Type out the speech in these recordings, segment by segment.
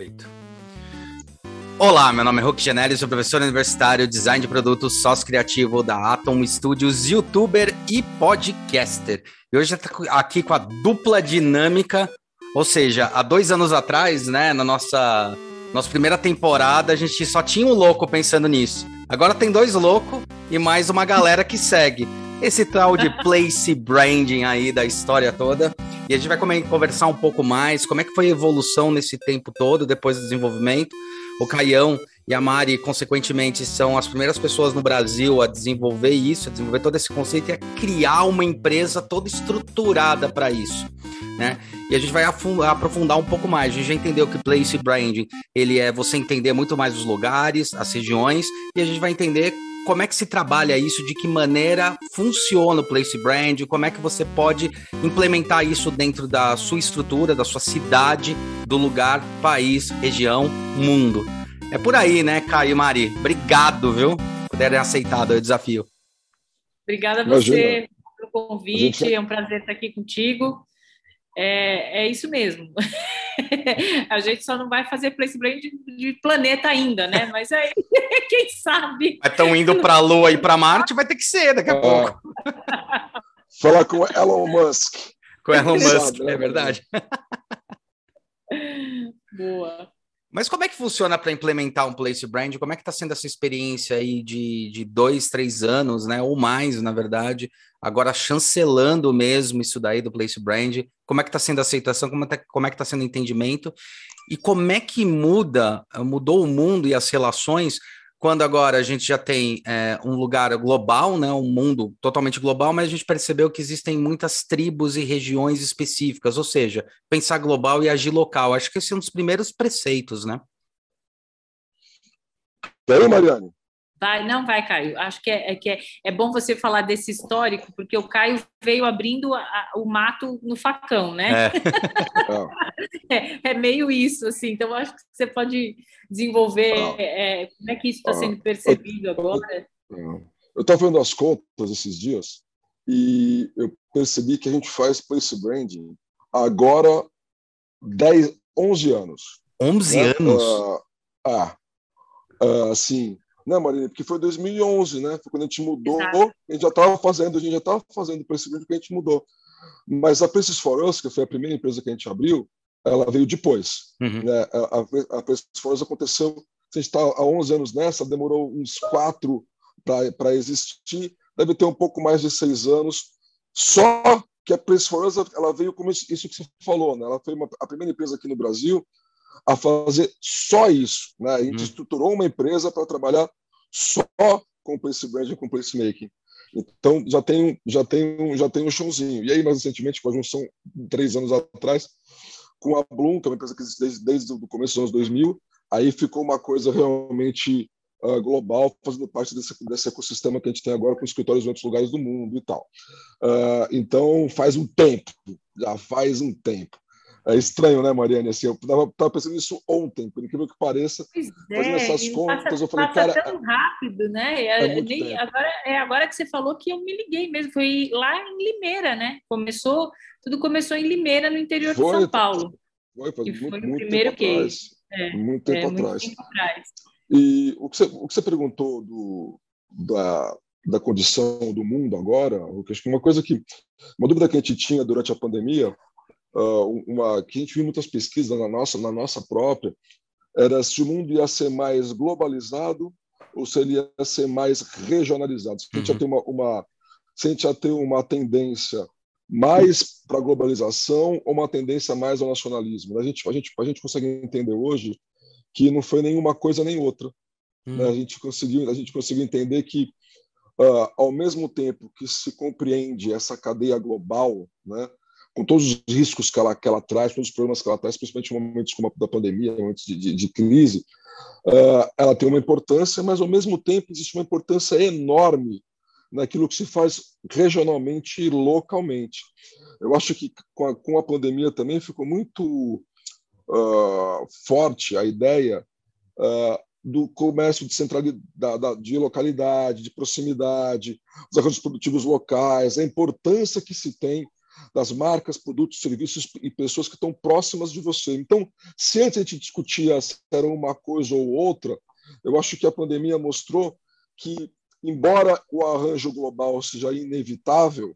Perfeito. Olá, meu nome é Hulk Genelli, sou professor universitário, design de produtos, sócio criativo da Atom Studios, youtuber e podcaster. E hoje estou aqui com a dupla dinâmica, ou seja, há dois anos atrás, né, na nossa, nossa primeira temporada, a gente só tinha um louco pensando nisso. Agora tem dois loucos e mais uma galera que segue. Esse tal de place branding aí da história toda. E a gente vai conversar um pouco mais, como é que foi a evolução nesse tempo todo, depois do desenvolvimento. O Caião e a Mari, consequentemente, são as primeiras pessoas no Brasil a desenvolver isso, a desenvolver todo esse conceito e a criar uma empresa toda estruturada para isso. Né? E a gente vai aprofundar um pouco mais. A gente já entendeu que place branding ele é você entender muito mais os lugares, as regiões, e a gente vai entender como é que se trabalha isso, de que maneira funciona o place brand, como é que você pode implementar isso dentro da sua estrutura, da sua cidade, do lugar, país, região, mundo. É por aí, né, Caio e Mari? Obrigado, viu? Puderem aceitar o desafio. Obrigada a você pelo convite, gente... é um prazer estar aqui contigo. É, é isso mesmo. a gente só não vai fazer place brand de, de planeta ainda, né? Mas aí, quem sabe? Estão indo para a Lua e para Marte, vai ter que ser daqui a é. pouco. Falar com Elon Musk. Com Elon Musk, sabe, é verdade. Boa. Mas como é que funciona para implementar um place brand? Como é que está sendo essa experiência aí de, de dois, três anos, né? Ou mais, na verdade, agora chancelando mesmo isso daí do place brand. Como é que está sendo a aceitação? Como, tá, como é que está sendo o entendimento? E como é que muda, mudou o mundo e as relações quando agora a gente já tem é, um lugar global, né, um mundo totalmente global, mas a gente percebeu que existem muitas tribos e regiões específicas, ou seja, pensar global e agir local. Acho que esse é um dos primeiros preceitos, né? Aí, Mariane? Vai, não vai, Caio. Acho que é, é, que é, é bom você falar desse histórico, porque o Caio veio abrindo a, o mato no facão, né? É. é, é, meio isso, assim. Então, acho que você pode desenvolver é, como é que isso está sendo percebido agora. Eu estava vendo as contas esses dias e eu percebi que a gente faz place branding agora 10, 11 anos. 11 né? anos? Ah, uh, assim, né, Marina? Porque foi 2011, né? Foi quando a gente mudou, Exato. a gente já estava fazendo, a gente já estava fazendo percebendo que a gente mudou. Mas a Places for Us, que foi a primeira empresa que a gente abriu, ela veio depois. Uhum. Né? A, a, a for Us aconteceu, se a gente está há 11 anos nessa, demorou uns quatro para existir, deve ter um pouco mais de seis anos. Só que a Places for Us, ela veio como isso, isso que você falou, né? Ela foi uma, a primeira empresa aqui no Brasil a fazer só isso. Né? A gente uhum. estruturou uma empresa para trabalhar só com place branding, com place making. Então já tem já tem já tem um chãozinho. E aí mais recentemente com a junção três anos atrás com a Bloom, que é uma empresa que existe desde, desde o começo dos anos 2000, aí ficou uma coisa realmente uh, global, fazendo parte desse, desse ecossistema que a gente tem agora com escritórios em outros lugares do mundo e tal. Uh, então faz um tempo, já faz um tempo. É estranho, né, Mariane? Assim, eu estava pensando nisso ontem, por incrível que pareça. Pois fazendo é, essas contas, passa, eu falei, cara. tão rápido, né? É, é nem, agora, é agora que você falou que eu me liguei mesmo. Foi lá em Limeira, né? Começou, tudo começou em Limeira, no interior foi, de São Paulo. Foi, muito, foi muito tempo atrás. É, muito tempo, é, atrás. Muito tempo atrás. E o que você, o que você perguntou do, da, da condição do mundo agora, acho que uma coisa que. Uma dúvida que a gente tinha durante a pandemia uh, uma que a gente viu muitas pesquisas na nossa na nossa própria era se o mundo ia ser mais globalizado ou se ele ia ser mais regionalizado. Se a gente uhum. ia ter uma, uma se a gente ia ter uma tendência mais para a globalização ou uma tendência mais ao nacionalismo. A gente, a, gente, a gente consegue entender hoje que não foi nenhuma coisa nem outra. Uhum. Né? A, gente conseguiu, a gente conseguiu entender que, uh, ao mesmo tempo que se compreende essa cadeia global, né, com todos os riscos que ela, que ela traz, todos os problemas que ela traz, principalmente em momentos como a da pandemia, momentos de, de, de crise, uh, ela tem uma importância, mas ao mesmo tempo existe uma importância enorme naquilo que se faz regionalmente e localmente. Eu acho que com a, com a pandemia também ficou muito uh, forte a ideia uh, do comércio de centralidade, de localidade, de proximidade, os arranjos produtivos locais, a importância que se tem das marcas, produtos, serviços e pessoas que estão próximas de você. Então, se antes a gente discutia se era uma coisa ou outra, eu acho que a pandemia mostrou que, embora o arranjo global seja inevitável,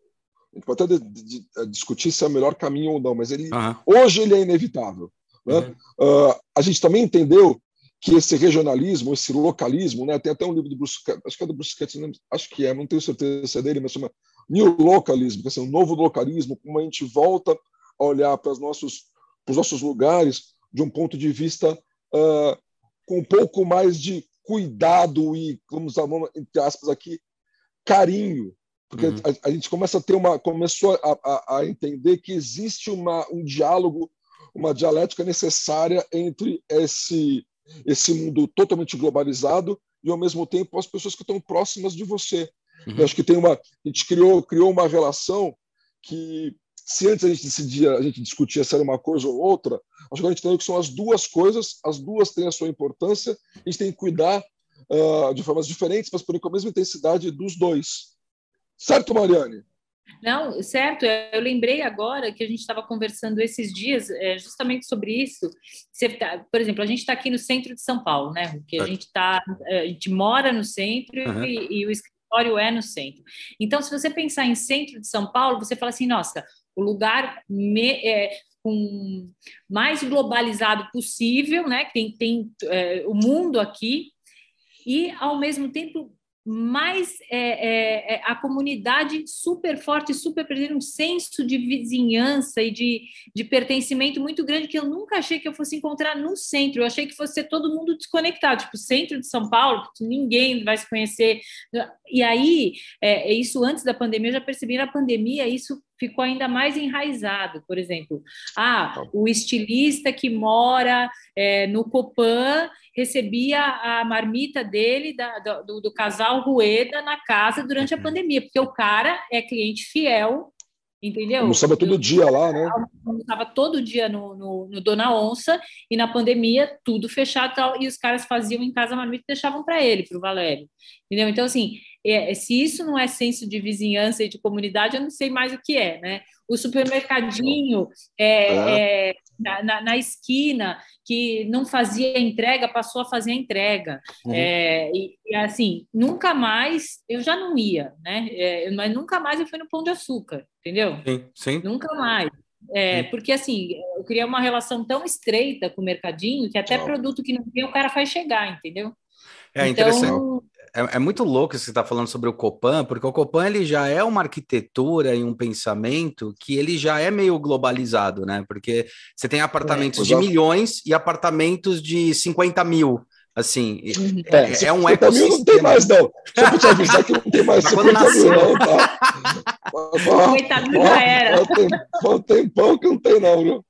a gente pode até de, de, de, é, discutir se é o melhor caminho ou não, mas ele, uhum. hoje ele é inevitável. Né? Uhum. Uh, a gente também entendeu que esse regionalismo, esse localismo, né? tem até um livro do Bruce, acho que é do Bruce Ketz, acho que é, não tenho certeza se é dele, mas chama New Localism, que é um novo localismo, como a gente volta a olhar para os nossos, para os nossos lugares de um ponto de vista uh, com um pouco mais de cuidado e, vamos usar, entre aspas aqui, carinho, porque uhum. a, a, gente começa a ter uma, começou a, a, a entender que existe uma, um diálogo, uma dialética necessária entre esse esse mundo totalmente globalizado e ao mesmo tempo as pessoas que estão próximas de você. Uhum. Eu acho que tem uma, a gente criou criou uma relação que se antes a gente decidia, a gente discutia se era uma coisa ou outra, acho que a gente entendeu que são as duas coisas, as duas têm a sua importância, a gente tem que cuidar uh, de formas diferentes, mas por com a mesma intensidade dos dois. Certo, Mariane? Não, certo. Eu lembrei agora que a gente estava conversando esses dias é, justamente sobre isso. Tá, por exemplo, a gente está aqui no centro de São Paulo, né? Que a gente tá, é, a gente mora no centro uhum. e, e, o escritório é no centro. Então, se você pensar em centro de São Paulo, você fala assim, nossa, o lugar me, é, mais globalizado possível, né? Tem, tem é, o mundo aqui e ao mesmo tempo mais é, é, é, a comunidade super forte, super presente, um senso de vizinhança e de, de pertencimento muito grande que eu nunca achei que eu fosse encontrar no centro. Eu achei que fosse todo mundo desconectado, tipo, centro de São Paulo, ninguém vai se conhecer. E aí, é isso antes da pandemia, eu já percebi na pandemia, isso ficou ainda mais enraizado. Por exemplo, ah, tá. o estilista que mora é, no Copan recebia a marmita dele, da, do, do, casal Rueda, na casa durante a uhum. pandemia, porque o cara é cliente fiel, entendeu? Almoçava todo dia lá, né? Almoçava todo dia no, no, no, Dona Onça, e na pandemia tudo fechado tal, e os caras faziam em casa a marmita e deixavam para ele, para o Valério, entendeu? Então, assim, é, se isso não é senso de vizinhança e de comunidade, eu não sei mais o que é, né? O supermercadinho é, é, na, na, na, esquina que não fazia entrega passou a fazer a entrega. Uhum. É, e, e, assim, nunca mais eu já não ia, né? É, mas nunca mais eu fui no Pão de Açúcar, entendeu? Sim, sim. Nunca mais. É, porque assim, eu queria uma relação tão estreita com o mercadinho que até produto que não tem o cara faz chegar, entendeu? É então, interessante é, é, muito louco você está falando sobre o Copan, porque o Copan ele já é uma arquitetura e um pensamento que ele já é meio globalizado, né? Porque você tem apartamentos é, de milhões e apartamentos de 50 mil. Assim, uhum. é, é, é um ecossistema. Mil não tem mais, não. Só para te avisar que não tem mais 50 mil, não, tá? 50 mil já era. Foi um tempão que não tem, não, viu?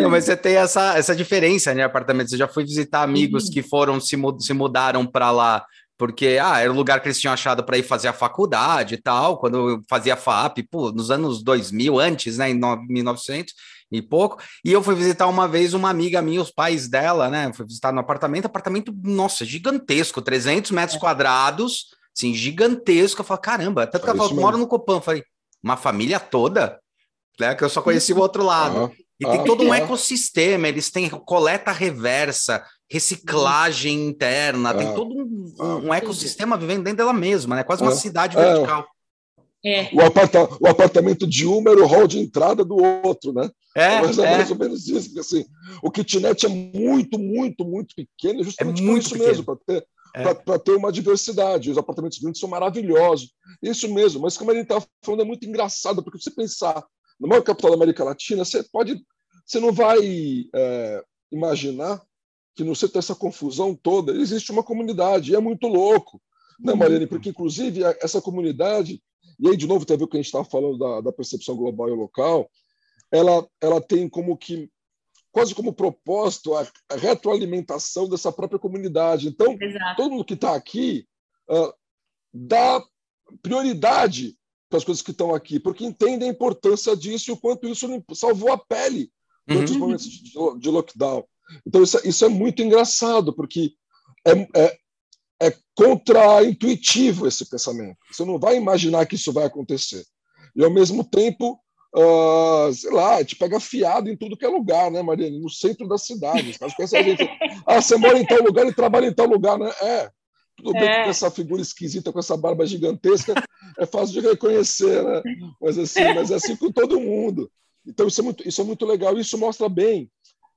Não, mas você tem essa, essa diferença, né? Apartamento. Você já foi visitar amigos uhum. que foram se, se mudaram para lá porque ah, era o lugar que eles tinham achado para ir fazer a faculdade e tal, quando eu fazia FAP, pô, nos anos 2000, antes, né, em 1900 e pouco, e eu fui visitar uma vez uma amiga minha, os pais dela, né, fui visitar no apartamento, apartamento, nossa, gigantesco, 300 metros é. quadrados, assim, gigantesco, eu falei, caramba, tanto que ela falou, moro no Copan, eu falei, uma família toda, né, que eu só conheci o outro lado, e tem todo um ecossistema, eles têm coleta reversa, reciclagem interna, tem todo um, um, ecossistema vivendo dentro dela mesma, né? Quase uma cidade vertical. É. O, aparta o apartamento de um era o hall de entrada do outro, né? É, Mas é, é mais ou menos isso, porque assim, o kitnet é muito, muito, muito pequeno, justamente é muito por isso mesmo, para ter, é. ter uma diversidade. Os apartamentos grandes são maravilhosos. Isso mesmo, mas como a gente está falando, é muito engraçado, porque você pensar na maior capital da América Latina, você pode você não vai é, imaginar que no centro dessa confusão toda existe uma comunidade, e é muito louco, né, Mariane? Porque, inclusive, essa comunidade, e aí, de novo, tem a ver com o que a gente estava falando da, da, percepção global e local, ela, ela tem como que, quase como propósito, a, a retroalimentação dessa própria comunidade. Então, Exato. todo mundo que está aqui uh, dá prioridade as coisas que estão aqui, porque entende a importância disso e o quanto isso salvou a pele durante uhum. os momentos de, de, lockdown. Então, isso, isso, é muito engraçado, porque é, é, é contra-intuitivo esse pensamento. Você não vai imaginar que isso vai acontecer. E, ao mesmo tempo, uh, sei lá, gente pega fiado em tudo que é lugar, né, Mariane? No centro da cidade. Gente, ah, você mora em tal lugar e trabalha em tal lugar, né? É. Tudo bem é. com essa figura esquisita, com essa barba gigantesca, é fácil de reconhecer, né? Mas assim, mas é assim com todo mundo. Então isso é muito, isso é muito legal. Isso mostra bem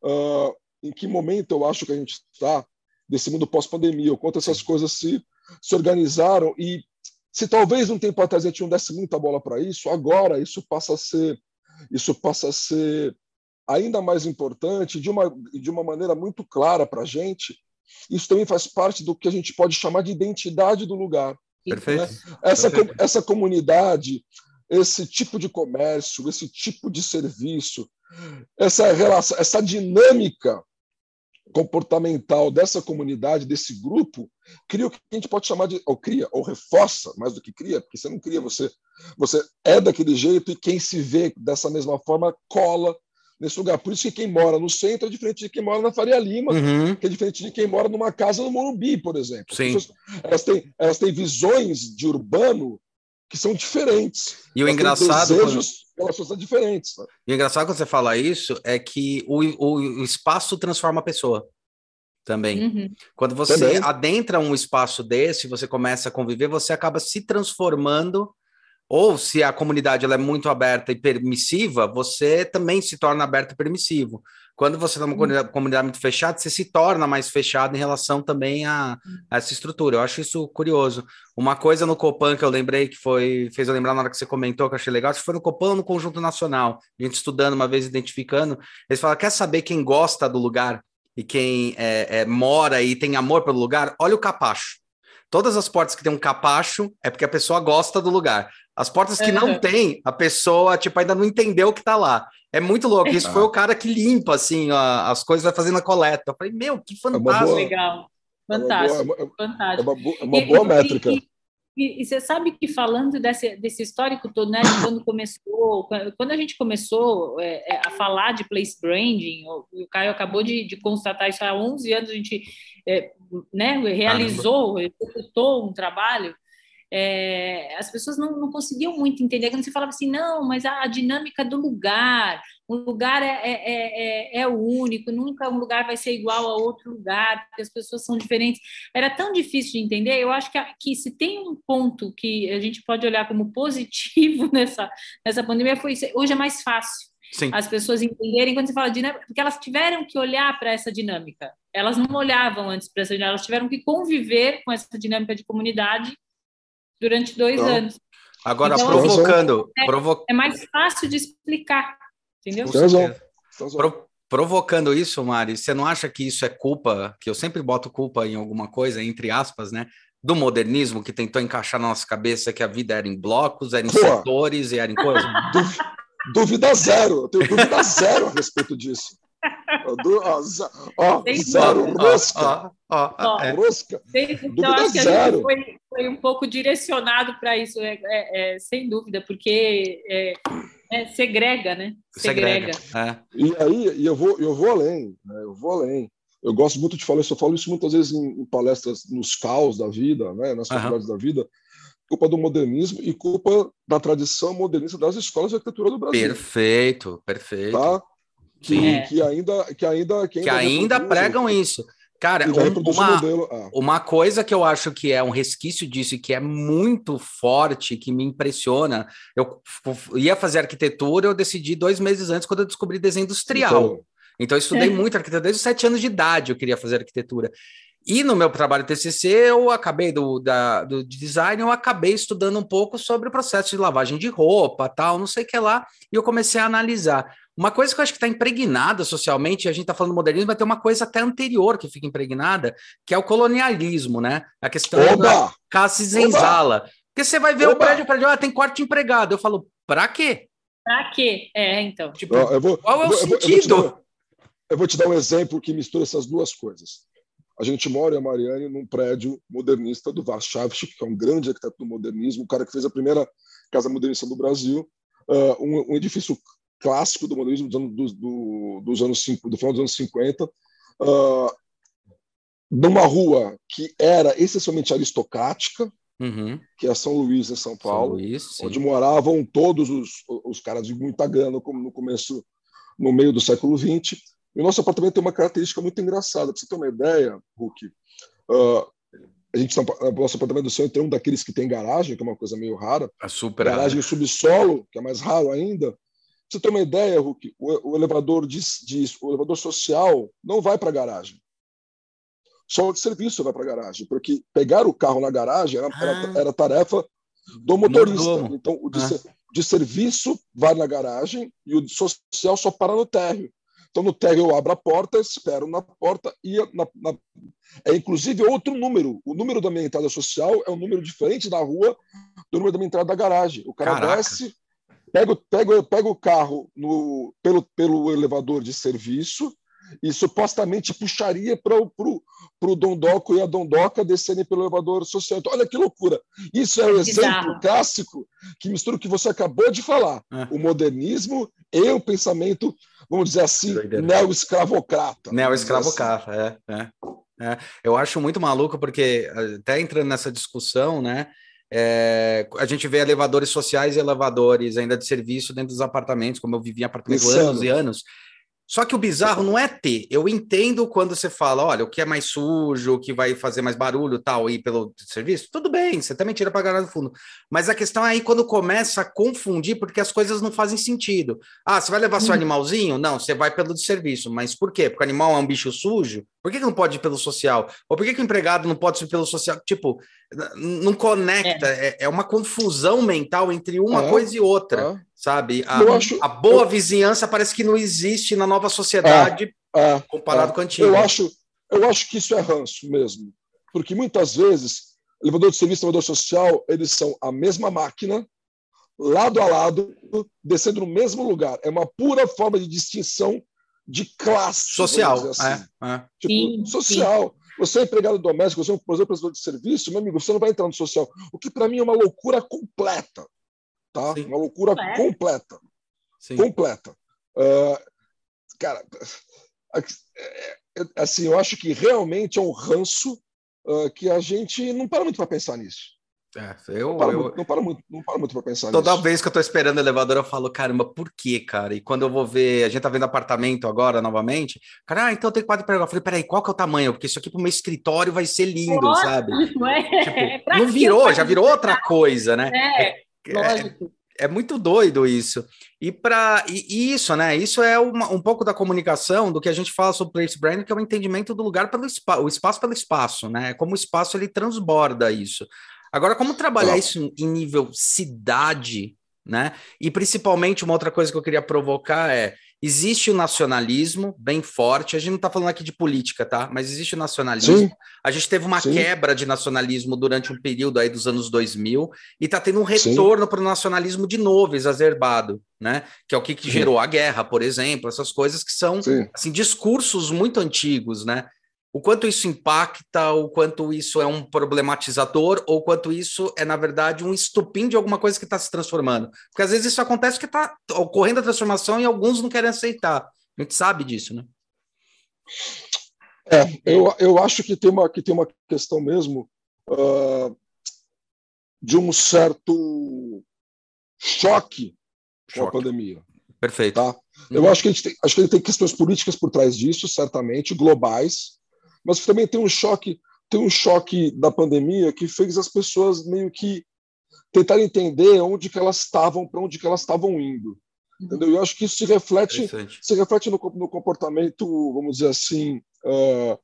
uh, em que momento eu acho que a gente está desse mundo pós-pandemia, o quanto essas coisas se, se organizaram e se talvez um tempo atrás a gente não desse muita bola para isso, agora isso passa a ser isso passa a ser ainda mais importante de uma de uma maneira muito clara para a gente. Isso também faz parte do que a gente pode chamar de identidade do lugar. Perfeito. Né? Essa Perfeito. essa comunidade, esse tipo de comércio, esse tipo de serviço, essa relação, essa dinâmica comportamental dessa comunidade, desse grupo, cria o que a gente pode chamar de, ou cria, ou reforça, mais do que cria, porque você não cria, você, você é daquele jeito e quem se vê dessa mesma forma cola nesse lugar. Por isso que quem mora no centro é diferente de quem mora na Faria Lima, uhum. que é diferente de quem mora numa casa no Morumbi, por exemplo. Sim. Pessoas, elas, têm, elas têm visões de urbano que são diferentes. E o engraçado. Desejos, quando... elas são diferentes. Né? E o engraçado quando você fala isso é que o, o, o espaço transforma a pessoa também. Uhum. Quando você também. adentra um espaço desse, você começa a conviver, você acaba se transformando. Ou se a comunidade ela é muito aberta e permissiva, você também se torna aberto e permissivo. Quando você está numa comunidade, comunidade muito fechada, você se torna mais fechado em relação também a, a, essa estrutura. Eu acho isso curioso. Uma coisa no Copan que eu lembrei que foi fez eu lembrar na hora que você comentou que eu achei legal, acho que foi no Copan ou no Conjunto Nacional. A gente estudando uma vez, identificando. Eles falaram: quer saber quem gosta do lugar e quem é, é, mora e tem amor pelo lugar? Olha o capacho. Todas as portas que tem um capacho é porque a pessoa gosta do lugar. As portas que não tem, a pessoa tipo ainda não entendeu o que está lá. É muito louco. Isso foi o cara que limpa, assim, ó, as coisas, vai fazendo a coleta. Eu falei, meu, que fantástico. É boa, legal. Fantástico. É uma boa, fantástico. É uma boa, é uma boa e, métrica. E, e, e, você sabe que falando desse, desse histórico todo, né, quando começou, quando a gente começou é, é, a falar de place branding, o, o Caio acabou de, de, constatar isso há 11 anos, a gente é, né, realizou, executou um trabalho é, as pessoas não, não, conseguiam muito entender. Quando você falava assim, não, mas a, a dinâmica do lugar, um lugar é, é, é, é, único, nunca um lugar vai ser igual a outro lugar, porque as pessoas são diferentes. Era tão difícil de entender. Eu acho que, que se tem um ponto que a gente pode olhar como positivo nessa, nessa pandemia, foi hoje é mais fácil. Sim. As pessoas entenderem quando você fala dinâmica, porque elas tiveram que olhar para essa dinâmica. Elas não olhavam antes para essa dinâmica, elas tiveram que conviver com essa dinâmica de comunidade durante dois então, anos. Agora, então, provocando. É, provo... é, mais fácil de explicar, entendeu? Pro, provocando isso, Mari, você não acha que isso é culpa, que eu sempre boto culpa em alguma coisa, entre aspas, né? Do modernismo que tentou encaixar na nossa cabeça que a vida era em blocos, era em Pô, setores e era em coisas? Dúvida zero, eu tenho dúvida zero a respeito disso. Ó, ó, zero, rosca. Ó, ó, é. rosca. Então, acho que zero. a gente foi, foi um pouco direcionado para isso, é, é, é, sem dúvida, porque é, é, segrega, né? Segrega. segrega. E aí, e eu vou, eu vou além, né? eu vou além. Eu gosto muito de falar isso, eu falo isso muitas vezes em, em palestras nos caos da vida, né? nas faculdades uhum. da vida, culpa do modernismo e culpa da tradição modernista das escolas de arquitetura do Brasil. Perfeito, perfeito. Tá? Que, é. que ainda que ainda que ainda, que ainda pregam isso. Cara, um, uma, ah. uma coisa que eu acho que é um resquício disso e que é muito forte, que me impressiona, eu ia fazer arquitetura, eu decidi dois meses antes, quando eu descobri desenho industrial. Então, então eu estudei é. muito arquitetura, desde os sete anos de idade eu queria fazer arquitetura. E no meu trabalho TCC, eu acabei do, da, do design, eu acabei estudando um pouco sobre o processo de lavagem de roupa, tal, não sei o que lá, e eu comecei a analisar. Uma coisa que eu acho que está impregnada socialmente, a gente está falando do modernismo, mas tem uma coisa até anterior que fica impregnada, que é o colonialismo, né? A questão Oba! da caça e senzala. Porque você vai ver Oba! o prédio, o prédio, ah, tem quarto empregado. Eu falo, para quê? Para quê? É, então. Tipo, eu vou, qual é o eu sentido? Eu vou, dar, eu vou te dar um exemplo que mistura essas duas coisas. A gente mora, a Mariane, num prédio modernista do Warszawski, que é um grande arquiteto do modernismo, o cara que fez a primeira casa modernista do Brasil, uh, um, um, edifício clássico do modernismo dos anos, do, do, dos anos do final dos anos 50, uh, ah, numa rua que era essencialmente aristocrática, uhum. que é São Luís, em São Paulo, São Luís, onde moravam todos os, os caras de muita grana, como no começo, no meio do século XX. E o nosso apartamento tem uma característica muito engraçada. Para você ter uma ideia, Hulk, uh, a gente nosso apartamento do céu tem um daqueles que tem garagem, que é uma coisa meio rara. É super garagem rara. subsolo, que é mais raro ainda. Você ter uma ideia, Hulk, o, o elevador diz, diz, o elevador social não vai para a garagem. Só o de serviço vai para a garagem, porque pegar o carro na garagem era, ah. era, era tarefa do motorista. Então, o de, ah. de serviço vai na garagem e o de social só para no térreo. Então, no tag eu abro a porta, espero na porta e na, na... é inclusive outro número. O número da minha entrada social é um número diferente da rua do número da minha entrada da garagem. O cara Caraca. desce, pega, pega, pega o carro no, pelo, pelo elevador de serviço e supostamente puxaria para o Dondoco e a Dondoca descerem pelo elevador social. Então, olha que loucura. Isso é um exemplo clássico que mistura o que você acabou de falar: é. o modernismo e o pensamento vamos dizer assim, neo-escravocrata. Neo-escravocrata, assim. é, é, é. Eu acho muito maluco, porque até entrando nessa discussão, né? É, a gente vê elevadores sociais e elevadores ainda de serviço dentro dos apartamentos, como eu vivi em apartamento anos e anos. Só que o bizarro não é ter. Eu entendo quando você fala, olha, o que é mais sujo, o que vai fazer mais barulho, tal, ir pelo serviço, tudo bem, você também tira para garagem do fundo. Mas a questão é aí quando começa a confundir, porque as coisas não fazem sentido. Ah, você vai levar seu hum. animalzinho? Não, você vai pelo de serviço. Mas por quê? Porque o animal é um bicho sujo? Por que, que não pode ir pelo social? Ou por que, que o empregado não pode ir pelo social? Tipo, não conecta, é, é, é uma confusão mental entre uma é, coisa e outra, é. Sabe? A, acho, a boa eu... vizinhança parece que não existe na nova sociedade é, é, comparado com a antiga. Eu acho, eu acho que isso é ranço mesmo, porque muitas vezes elevador de serviço e elevador social, eles são a mesma máquina, lado a lado, descendo no mesmo lugar. É uma pura forma de distinção de classe. Social. Assim. É, é. Tipo, sim, social. Sim. Você é empregado doméstico, você é um prestador de serviço, meu amigo, você não vai entrar no social. O que para mim é uma loucura completa. Tá? Sim. Uma loucura é. completa. Sim. Completa. Uh, cara, assim, eu acho que realmente é um ranço uh, que a gente não para muito para pensar nisso. É, eu, não, para eu... Muito, não, para muito, não para muito para pensar Toda nisso. vez que eu tô esperando o elevador, eu falo, caramba, por quê, cara? E quando eu vou ver, a gente tá vendo apartamento agora novamente, cara, ah, então tem quadro para Eu falei, peraí, qual que é o tamanho? Porque isso aqui pro meu escritório vai ser lindo, Nossa, sabe? É. Tipo, não virou, já virou outra coisa, né? É, é, é lógico. É, é muito doido isso. E para e, isso, né? Isso é uma, um pouco da comunicação do que a gente fala sobre place brand, que é o entendimento do lugar pelo espaço, o espaço pelo espaço, né? Como o espaço ele transborda isso. Agora, como trabalhar isso em nível cidade, né? E principalmente uma outra coisa que eu queria provocar é: existe o nacionalismo bem forte. A gente não está falando aqui de política, tá? Mas existe o nacionalismo. Sim. A gente teve uma Sim. quebra de nacionalismo durante um período aí dos anos 2000 e está tendo um retorno para o nacionalismo de novo, exacerbado, né? Que é o que, que gerou a guerra, por exemplo, essas coisas que são assim discursos muito antigos, né? O quanto isso impacta, o quanto isso é um problematizador, ou quanto isso é, na verdade, um estupim de alguma coisa que está se transformando. Porque às vezes isso acontece que está ocorrendo a transformação e alguns não querem aceitar. A gente sabe disso, né? É, eu, eu acho que tem uma, que tem uma questão mesmo uh, de um certo choque, choque. com a pandemia. Perfeito. Tá? Eu uhum. acho que, a gente tem, acho que a gente tem questões políticas por trás disso, certamente, globais, mas também tem um choque, tem um choque da pandemia que fez as pessoas meio que tentar entender onde que elas estavam, para onde que elas estavam indo. Entendeu? Eu acho que isso se reflete, se reflete no, no, comportamento, vamos dizer assim, uh,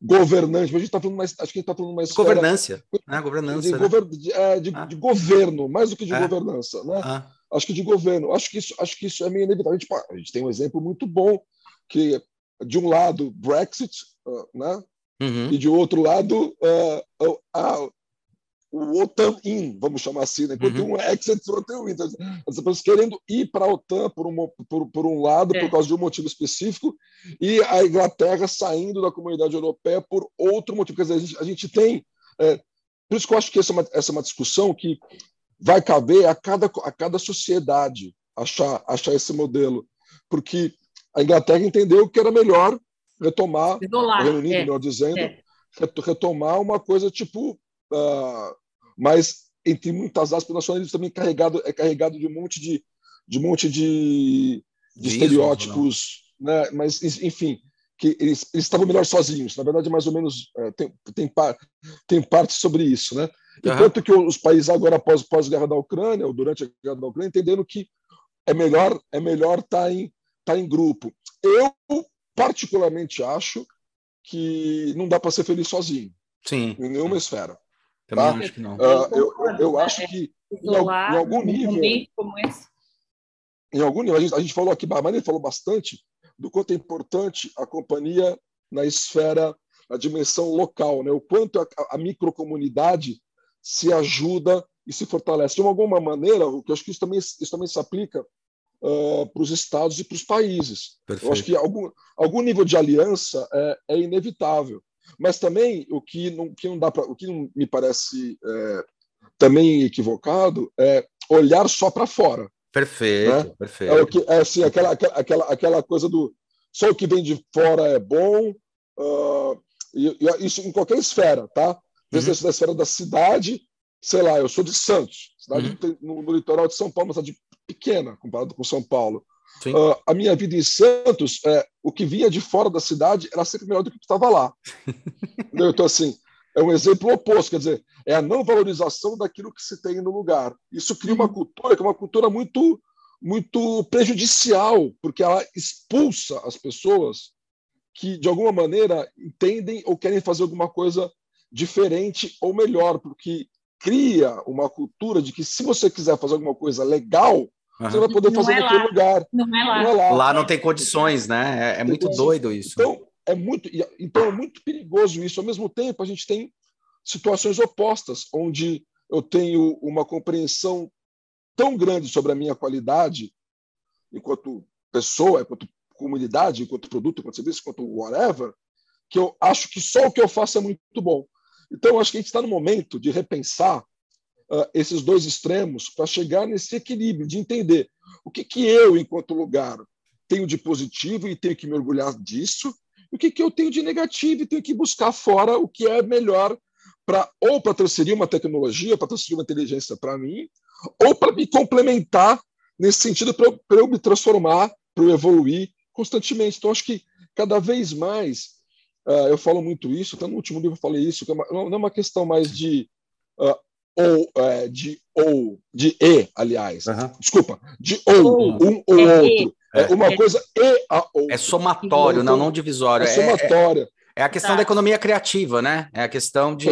governante. Mas a gente está falando mais, acho que a gente está falando mais governância, né? governança, de, né? gover, de, é, de, ah. de, governo, mais do que de é. governança, né? Ah. Acho que de governo. Acho que isso, acho que isso é meio inevitável. A gente, a gente tem um exemplo muito bom que de um lado Brexit, né? Uhum. E de outro lado uh, o OTAN-in, vamos chamar assim, né? Enquanto uhum. um exit, outro um então, As pessoas querendo ir para a OTAN por, um por, por um lado, é. por causa de um motivo específico, e a Inglaterra saindo da comunidade europeia por outro motivo. Quer dizer, a gente, a gente tem. É, por isso que eu acho que essa é, uma, essa é uma discussão que vai caber a cada, a cada sociedade achar, achar esse modelo. Porque a Inglaterra entendeu que era melhor retomar, Isolar, o Reino Unido, é, melhor dizendo, é. retomar uma coisa tipo uh, mas entre muitas aspas, o nacionalismo também é carregado, é carregado de um monte de, de, um monte de, de estereótipos, né? mas, enfim, que eles, eles estavam melhor sozinhos. Na verdade, mais ou menos, é, tem, tem, par, tem parte sobre isso. Né? Enquanto uhum. que os países agora, após, após a guerra da Ucrânia, ou durante a guerra da Ucrânia, entendendo que é melhor é melhor estar tá em, tá em grupo. Eu, particularmente, acho que não dá para ser feliz sozinho. Sim. Em nenhuma esfera. Também tá? acho que não. Uh, eu, eu acho que em, em algum nível. Em algum nível, a gente, a gente falou aqui, a Maria falou bastante do quanto é importante a companhia na esfera, na dimensão local, né? o quanto a, a microcomunidade se ajuda e se fortalece. De alguma maneira, o que eu acho que isso também, isso também se aplica uh, para os estados e para os países. Perfeito. Eu acho que algum, algum nível de aliança é, é inevitável. Mas também o que não, que não dá para, o que não me parece é, também equivocado é olhar só para fora. Perfeito, né? perfeito. É, o que, é assim, aquela, aquela, aquela coisa do só o que vem de fora é bom, uh, e, e, isso em qualquer esfera, tá? Desde uhum. a esfera da cidade, sei lá, eu sou de Santos, cidade uhum. no, no, litoral de São Paulo, uma cidade pequena comparado com São Paulo. Uh, a minha vida em Santos, é, o que vinha de fora da cidade era sempre melhor do que estava lá. então, assim, é um exemplo oposto, quer dizer, é a não valorização daquilo que se tem no lugar. Isso cria uma cultura que é uma cultura muito, muito prejudicial, porque ela expulsa as pessoas que, de alguma maneira, entendem ou querem fazer alguma coisa diferente ou melhor, porque cria uma cultura de que se você quiser fazer alguma coisa legal, Uhum. Você vai poder fazer é naquele lugar. Não é lá. Não é lá. lá não tem condições, né? É, é muito doido isso. Então é muito, então é muito perigoso isso. Ao mesmo tempo, a gente tem situações opostas, onde eu tenho uma compreensão tão grande sobre a minha qualidade, enquanto pessoa, enquanto comunidade, enquanto produto, enquanto serviço, enquanto whatever, que eu acho que só o que eu faço é muito bom. Então, acho que a gente está no momento de repensar uh, esses dois extremos para chegar nesse equilíbrio, de entender o que, que eu, enquanto lugar, tenho de positivo e tenho que me orgulhar disso, e o que, que eu tenho de negativo e tenho que buscar fora o que é melhor para ou para transferir uma tecnologia, para transferir uma inteligência para mim, ou para me complementar nesse sentido para eu, eu me transformar, para eu evoluir constantemente. Então, acho que cada vez mais, uh, eu falo muito isso, até no último livro eu falei isso, que é uma, não é uma questão mais de uh, ou é, de ou de e, aliás. Uhum. Desculpa, de ou, um ou é outro. É, uma é. coisa e a outra. É somatório, não, não divisório. É, é somatória. É, a questão tá. da economia criativa, né? É a questão de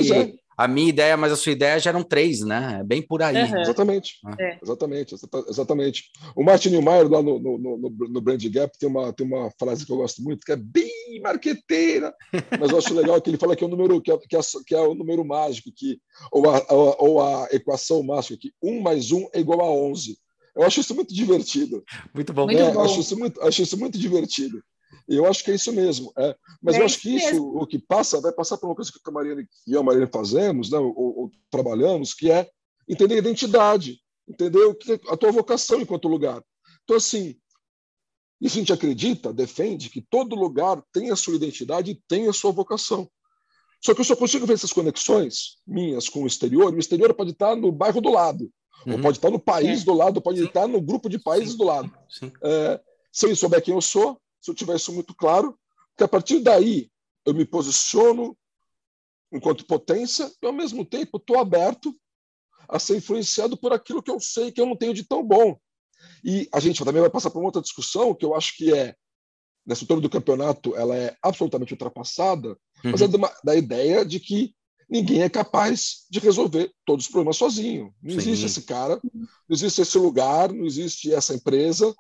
a minha ideia, mas a sua ideia já eram três, né? É bem por aí. Uhum. Exatamente. É. Exatamente, exatamente. O Martin Neumeyer, lá no, no, no, no, Brand Gap, tem uma, tem uma frase que eu gosto muito, que é bem marqueteira, mas eu acho legal que ele fala que é o número, que é, que é, que é o número mágico, que, ou, a, ou a equação mágica, que um mais um é igual a 11. Eu acho isso muito divertido. Muito bom. Muito é, bom. Acho, isso muito, acho isso muito divertido. Eu acho que é isso mesmo. É. Mas é eu acho que isso, mesmo. o que passa, vai passar por uma coisa que a Mariana e eu, a Mariana, fazemos, né, ou, ou, trabalhamos, que é entender a identidade, entender o que a tua vocação enquanto lugar. Então, assim, isso a gente acredita, defende que todo lugar tem a sua identidade e tem a sua vocação. Só que eu só consigo ver essas conexões minhas com o exterior, e o exterior pode estar no bairro do lado, uhum. ou pode estar no país é. do lado, pode Sim. estar no grupo de países Sim. do lado. É, se eu souber quem eu sou, se eu tiver isso muito claro, que a partir daí eu me posiciono enquanto potência e, ao mesmo tempo, estou aberto a ser influenciado por aquilo que eu sei que eu não tenho de tão bom. E a gente também vai passar por uma outra discussão que eu acho que é, nessa altura do campeonato, ela é absolutamente ultrapassada, uhum. mas é uhum. da ideia de que ninguém é capaz de resolver todos os problemas sozinho. Não Sim. existe esse cara, não existe esse lugar, não existe essa empresa,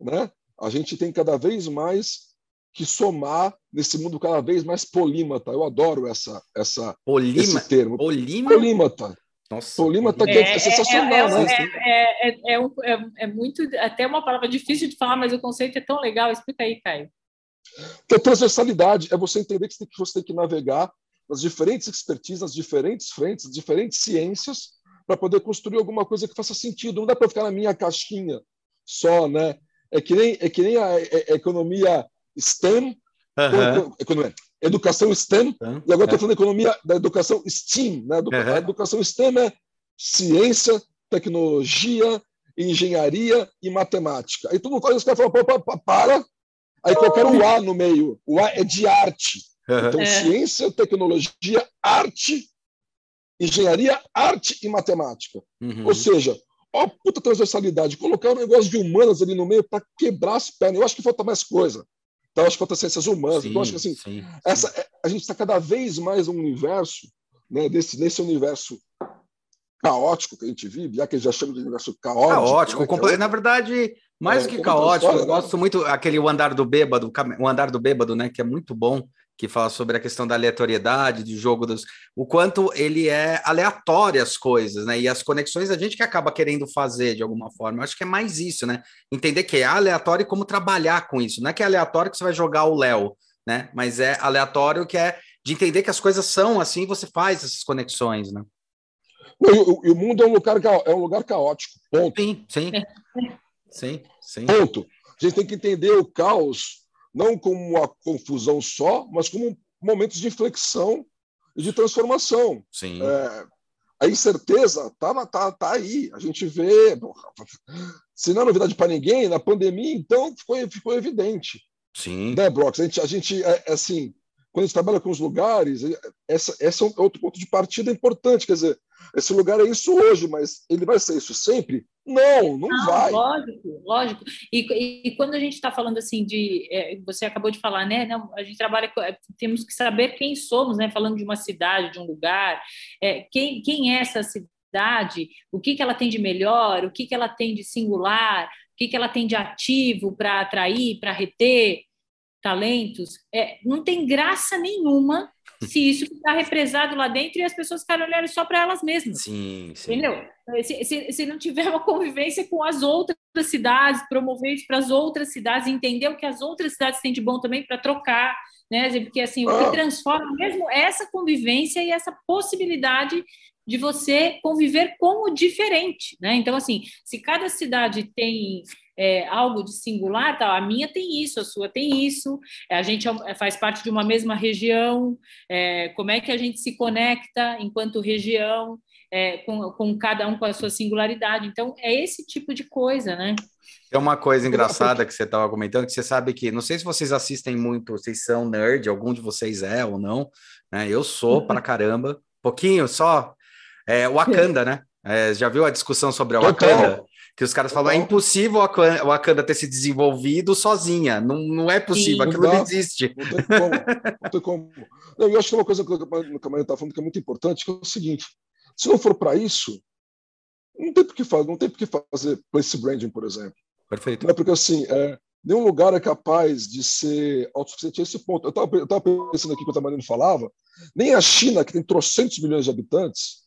né? A gente tem cada vez mais que somar nesse mundo cada vez mais polímata. Eu adoro essa, essa, Polima, esse termo. Polímata? Polímata. Nossa. Polímata que é, é, é sensacional, é, né? É, é, é, um, é, muito, até uma palavra difícil de falar, mas o conceito é tão legal. Explica aí, Caio. Que a transversalidade é você entender que você tem que, você tem que navegar nas diferentes expertises, nas diferentes frentes, nas diferentes ciências, para poder construir alguma coisa que faça sentido. Não dá para ficar na minha caixinha só, né? É que nem, é que nem a, a, a economia STEM, uhum. economia, educação STEM, uhum. e agora estou é. falando da economia da educação STEAM. Né? A educação STEM é ciência, tecnologia, engenharia e matemática. Aí todo mundo faz, os caras falam, para. Aí colocaram o A no meio. O A é de arte. Então, é. ciência, tecnologia, arte, engenharia, arte e matemática. Uhum. Ou seja, ó, puta transversalidade. Colocar um negócio de humanas ali no meio para quebrar as pernas. Eu acho que falta mais coisa. Então, acho que falta ciências humanas. Sim, então, acho que assim, sim, sim. Essa, é, a gente está cada vez mais um universo, né, desse, nesse universo caótico que a gente vive, já que já chama de universo caótico. Caótico, né, é na verdade, mais é, do que caótico, história, eu né? gosto muito aquele o andar do bêbado, o andar do bêbado, né, que é muito bom, que fala sobre a questão da aleatoriedade, de jogo dos. o quanto ele é aleatório as coisas, né? E as conexões a gente que acaba querendo fazer de alguma forma. Eu acho que é mais isso, né? Entender que é aleatório e como trabalhar com isso. Não é que é aleatório que você vai jogar o Léo, né? Mas é aleatório que é de entender que as coisas são assim, você faz essas conexões, né? E o, mundo é um lugar, é um lugar caótico. Ponto. Sim, sim. Sim, sim. Ponto. A gente tem que entender o caos não como uma confusão só, mas como momentos de inflexão e de transformação. Sim. É, a incerteza está tá, tá aí. A gente vê. Se não é novidade para ninguém, na pandemia, então ficou, ficou evidente. Sim. Né, Brox? A gente, a gente é, é assim, quando a gente trabalha com os lugares, essa, esse é outro ponto de partida importante. Quer dizer, esse lugar é isso hoje, mas ele vai ser isso sempre? Não, não, não vai. Lógico, lógico. E, e, quando a gente está falando assim de, é, você acabou de falar, né? Não, a gente trabalha, é, temos que saber quem somos, né? Falando de uma cidade, de um lugar, é, quem, quem é essa cidade, o que, que ela tem de melhor, o que, que ela tem de singular, o que, que ela tem de ativo para atrair, para reter talentos. É, não tem graça nenhuma se isso ficar represado lá dentro e as pessoas ficarem olhando só para elas mesmas. Sim, sim. Entendeu? Se, se, se, não tiver uma convivência com as outras cidades, promover isso para as outras cidades, entender o que as outras cidades têm de bom também para trocar, né? Porque assim, o que ah. transforma mesmo é essa convivência e essa possibilidade de você conviver com o diferente, né? Então, assim, se cada cidade tem é, algo de singular, tá? a minha tem isso, a sua tem isso, é, a gente é faz parte de uma mesma região, é, como é que a gente se conecta enquanto região, é, com, com cada um com a sua singularidade. Então, é esse tipo de coisa, né? É uma coisa engraçada que você estava comentando, que você sabe que, não sei se vocês assistem muito, vocês são nerd, algum de vocês é ou não, né? Eu sou pra caramba, pouquinho só, é, Wakanda, né? É, já viu a discussão sobre a Wakanda? Que os caras falam, é impossível a Wakanda ter se desenvolvido sozinha. Não, não é possível, Sim, aquilo não, existe. Não tem como. Não tem como. Não, eu acho que uma coisa que o Camarão está falando que é muito importante, que é o seguinte: se não for para isso, não tem por que fazer, não tem por que fazer place branding, por exemplo. Perfeito. Não é porque assim, é, nenhum lugar é capaz de ser autossuficiente a esse ponto. Eu estava pensando aqui quando a Marina falava, nem a China, que tem trocentos milhões de habitantes,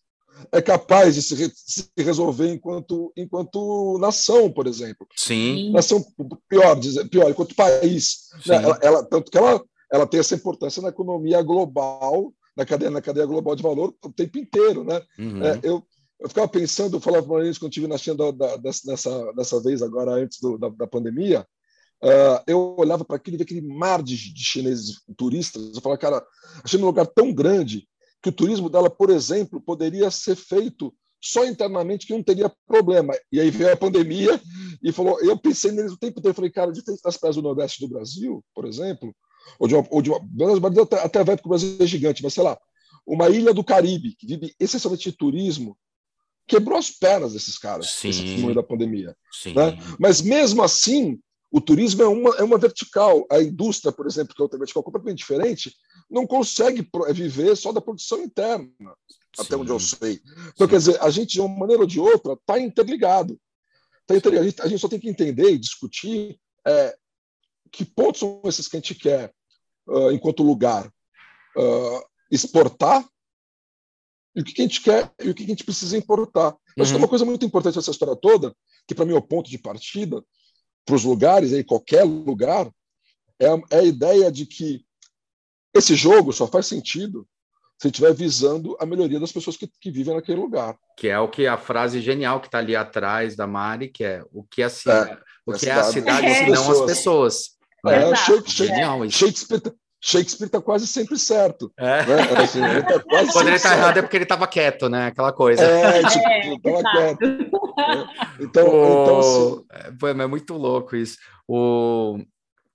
é capaz de se, re, se, resolver enquanto, enquanto nação, por exemplo. Sim. Nação, pior, pior enquanto país. Né? Ela, ela, tanto que ela, ela tem essa importância na economia global, na cadeia, na cadeia global de valor, o tempo inteiro. Né? Uhum. É, eu, eu ficava pensando, eu falava para eles quando estive na China da, da, dessa, dessa vez, agora antes do, da, da pandemia, Uh, eu olhava para aquilo, aquele mar de, de, chineses turistas, eu falava, cara, achei um lugar tão grande que o turismo dela, por exemplo, poderia ser feito só internamente, que não teria problema. E aí veio a pandemia e falou, eu pensei neles o tempo todo, eu falei, cara, diferente das praias do Nordeste do Brasil, por exemplo, ou de uma, ou de uma até, até vai que o Brasil é gigante, mas sei lá, uma ilha do Caribe, que vive essencialmente de turismo, quebrou as pernas desses caras, Sim. nesse da pandemia. Né? Mas mesmo assim, o turismo é uma, é uma vertical. A indústria, por exemplo, que é outra vertical completamente diferente, não consegue viver só da produção interna, Sim. até onde eu sei. Então, Sim. quer dizer, a gente, de uma maneira ou de outra, está interligado. Tá interligado. A, gente, a gente só tem que entender e discutir é, que pontos são esses que a gente quer, uh, enquanto lugar, uh, exportar e o que a gente quer e o que a gente precisa importar. Uhum. Acho que é uma coisa muito importante essa história toda, que para mim é o ponto de partida, para os lugares, aí qualquer lugar, é, é a ideia de que esse jogo só faz sentido se estiver visando a melhoria das pessoas que, que, vivem naquele lugar. Que é o que a frase genial que está ali atrás da Mari, que é o que, assim, é, o que é a cidade, é a cidade se não as pessoas. É, Shakespeare, Shakespeare, Shakespeare está quase sempre certo. É. Né? Assim, ele tá quase Quando ele está errado é porque ele estava quieto, né? Aquela coisa. É, tipo, é, estava quieto. Né? Então, o... então assim... é, pô, é muito louco isso. O...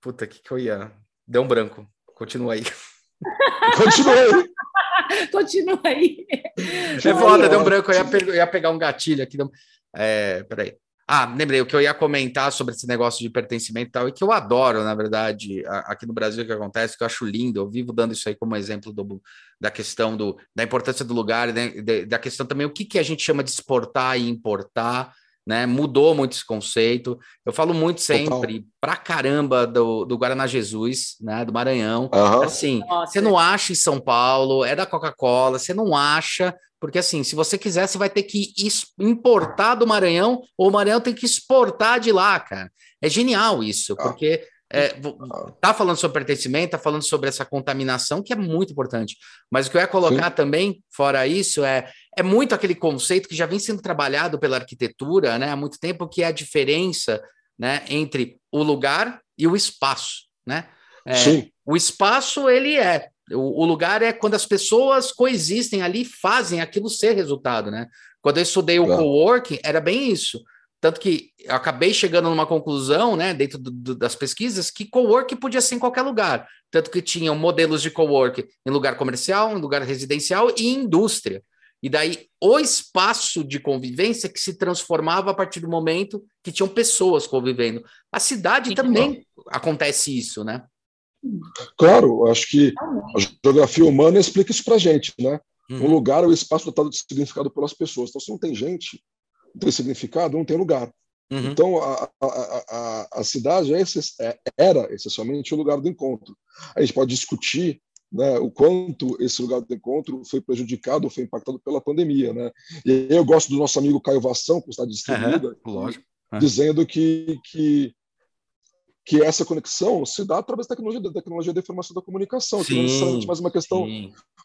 Puta, que que eu ia... Deu um branco. Continua aí. Continua aí. Continua aí. É foda, deu um branco. Eu ia, pe... eu ia pegar um gatilho aqui. É, peraí. Ah, lembrei, o que eu ia comentar sobre esse negócio de pertencimento e tal, e que eu adoro, na verdade, aqui no Brasil, o que acontece, que eu acho lindo, eu vivo dando isso aí como exemplo do, da questão do, da importância do lugar, né, da questão também o que, que a gente chama de exportar e importar, né? Mudou muito esse conceito. Eu falo muito sempre Total. pra caramba do, do Guaraná Jesus, né? Do Maranhão. Uhum. Assim, Nossa. você não acha em São Paulo, é da Coca-Cola, você não acha, porque assim, se você quiser, você vai ter que importar do Maranhão, ou o Maranhão tem que exportar de lá, cara. É genial isso, ah. porque é, tá falando sobre pertencimento, tá falando sobre essa contaminação, que é muito importante. Mas o que eu ia colocar Sim. também, fora isso, é, é muito aquele conceito que já vem sendo trabalhado pela arquitetura né, há muito tempo, que é a diferença né, entre o lugar e o espaço. Né? É, Sim. O espaço, ele é. O, o, lugar é quando as pessoas coexistem ali fazem aquilo ser resultado. Né? Quando eu estudei o claro. coworking, era bem isso tanto que eu acabei chegando numa conclusão, né, dentro do, do, das pesquisas, que cowork podia ser em qualquer lugar. Tanto que tinham modelos de cowork em lugar comercial, em lugar residencial e indústria. E daí o espaço de convivência que se transformava a partir do momento que tinham pessoas convivendo. A cidade Sim, também acontece isso, né? Claro, acho que a geografia humana explica isso para gente, né? Uhum. Um lugar é o espaço dotado de significado pelas pessoas. Então, se não tem gente, tem significado, não tem lugar. Uhum. Então, a, a, a, a cidade é, é, era essencialmente o lugar do encontro. A gente pode discutir né, o quanto esse lugar do encontro foi prejudicado, foi impactado pela pandemia. Né? E eu gosto do nosso amigo Caio Vação, que está distribuída, uhum, dizendo que, que, que essa conexão se dá através da tecnologia, da tecnologia da informação da comunicação, sim, que não é necessariamente mais uma questão,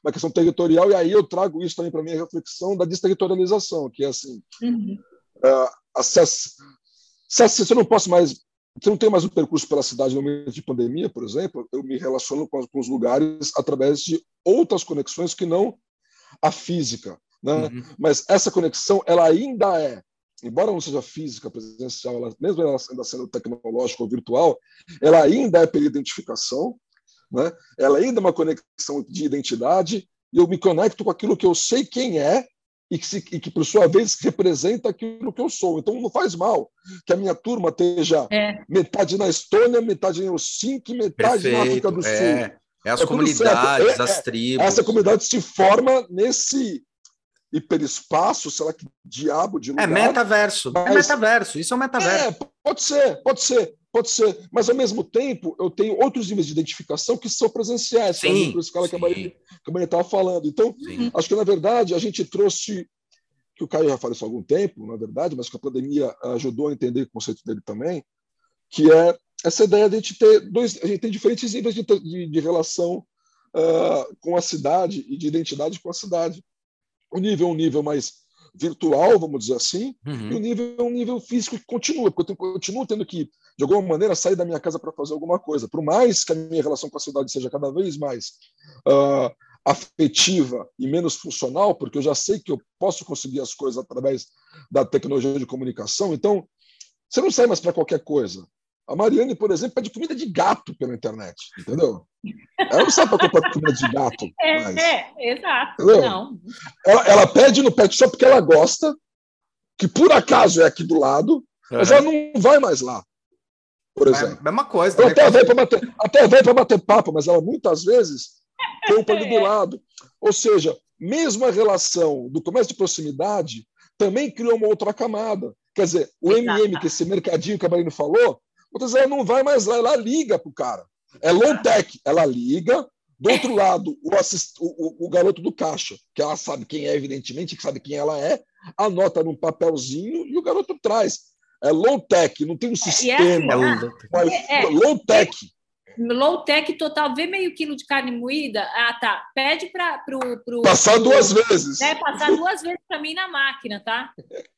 uma questão territorial, e aí eu trago isso também para a minha reflexão da desterritorialização, que é assim, uhum. uh, acesso, se, eu não posso mais se não tem mais um percurso pela cidade no momento de pandemia, por exemplo, eu me relaciono com, com os lugares através de outras conexões que não a física. Né? Uhum. Mas essa conexão, ela ainda é, embora não seja física, presencial, ela, mesmo ela ainda sendo tecnológica ou virtual, ela ainda é pela identificação, né? ela ainda é uma conexão de identidade, e eu me conecto com aquilo que eu sei quem é e que, se, e que, por sua vez, representa aquilo que eu sou. Então, não faz mal que a minha turma esteja é. metade na Estônia, metade em Helsinki, metade Perfeito. na África do é. Sul. É as é comunidades, é, as tribos. Essa comunidade se forma nesse hiperespaço, sei lá que diabo de lugar. É metaverso. Mas... É metaverso. Isso é um metaverso. É, pode ser, pode ser. Pode ser, mas ao mesmo tempo eu tenho outros níveis de identificação que são presenciais, sim, por escala que a Maria estava falando. Então, sim. acho que na verdade a gente trouxe, que o Caio já falou isso há algum tempo, na verdade, mas que a pandemia ajudou a entender o conceito dele também, que é essa ideia de a gente ter dois, a gente tem diferentes níveis de, de, de relação uh, com a cidade e de identidade com a cidade. O nível é um nível mais virtual, vamos dizer assim, uhum. e o nível é um nível físico que continua, porque eu tenho, continuo tendo que, de alguma maneira, sair da minha casa para fazer alguma coisa. Por mais que a minha relação com a cidade seja cada vez mais uh, afetiva e menos funcional, porque eu já sei que eu posso conseguir as coisas através da tecnologia de comunicação, então você não sai mais para qualquer coisa. A Mariane, por exemplo, pede comida de gato pela internet, entendeu? Ela não sabe para comprar comida de gato. É, mais, é exato. Não. Ela, ela, pede no pet só porque ela gosta, que por acaso é aqui do lado, uhum. mas ela não vai mais lá, por exemplo. É mesma coisa. Ela até, vai para bater, até vai para bater papo, mas ela muitas vezes compra ali do lado. Ou seja, mesmo a relação do comércio de proximidade também criou uma outra camada. Quer dizer, o MM, que esse mercadinho que a Marina falou, Vezes ela não vai mais lá, ela liga para o cara. É low tech, ela liga. Do outro lado, o, assist, o, o, garoto do caixa, que ela sabe quem é, evidentemente, que sabe quem ela é, anota num papelzinho e o garoto traz. É low tech, não tem um é, sistema. É, é, é, low tech. Low-tech total, vê meio quilo de carne moída, ah, tá, pede para pro, pro, Passar pro, duas vezes. É, passar duas vezes para mim na máquina, tá?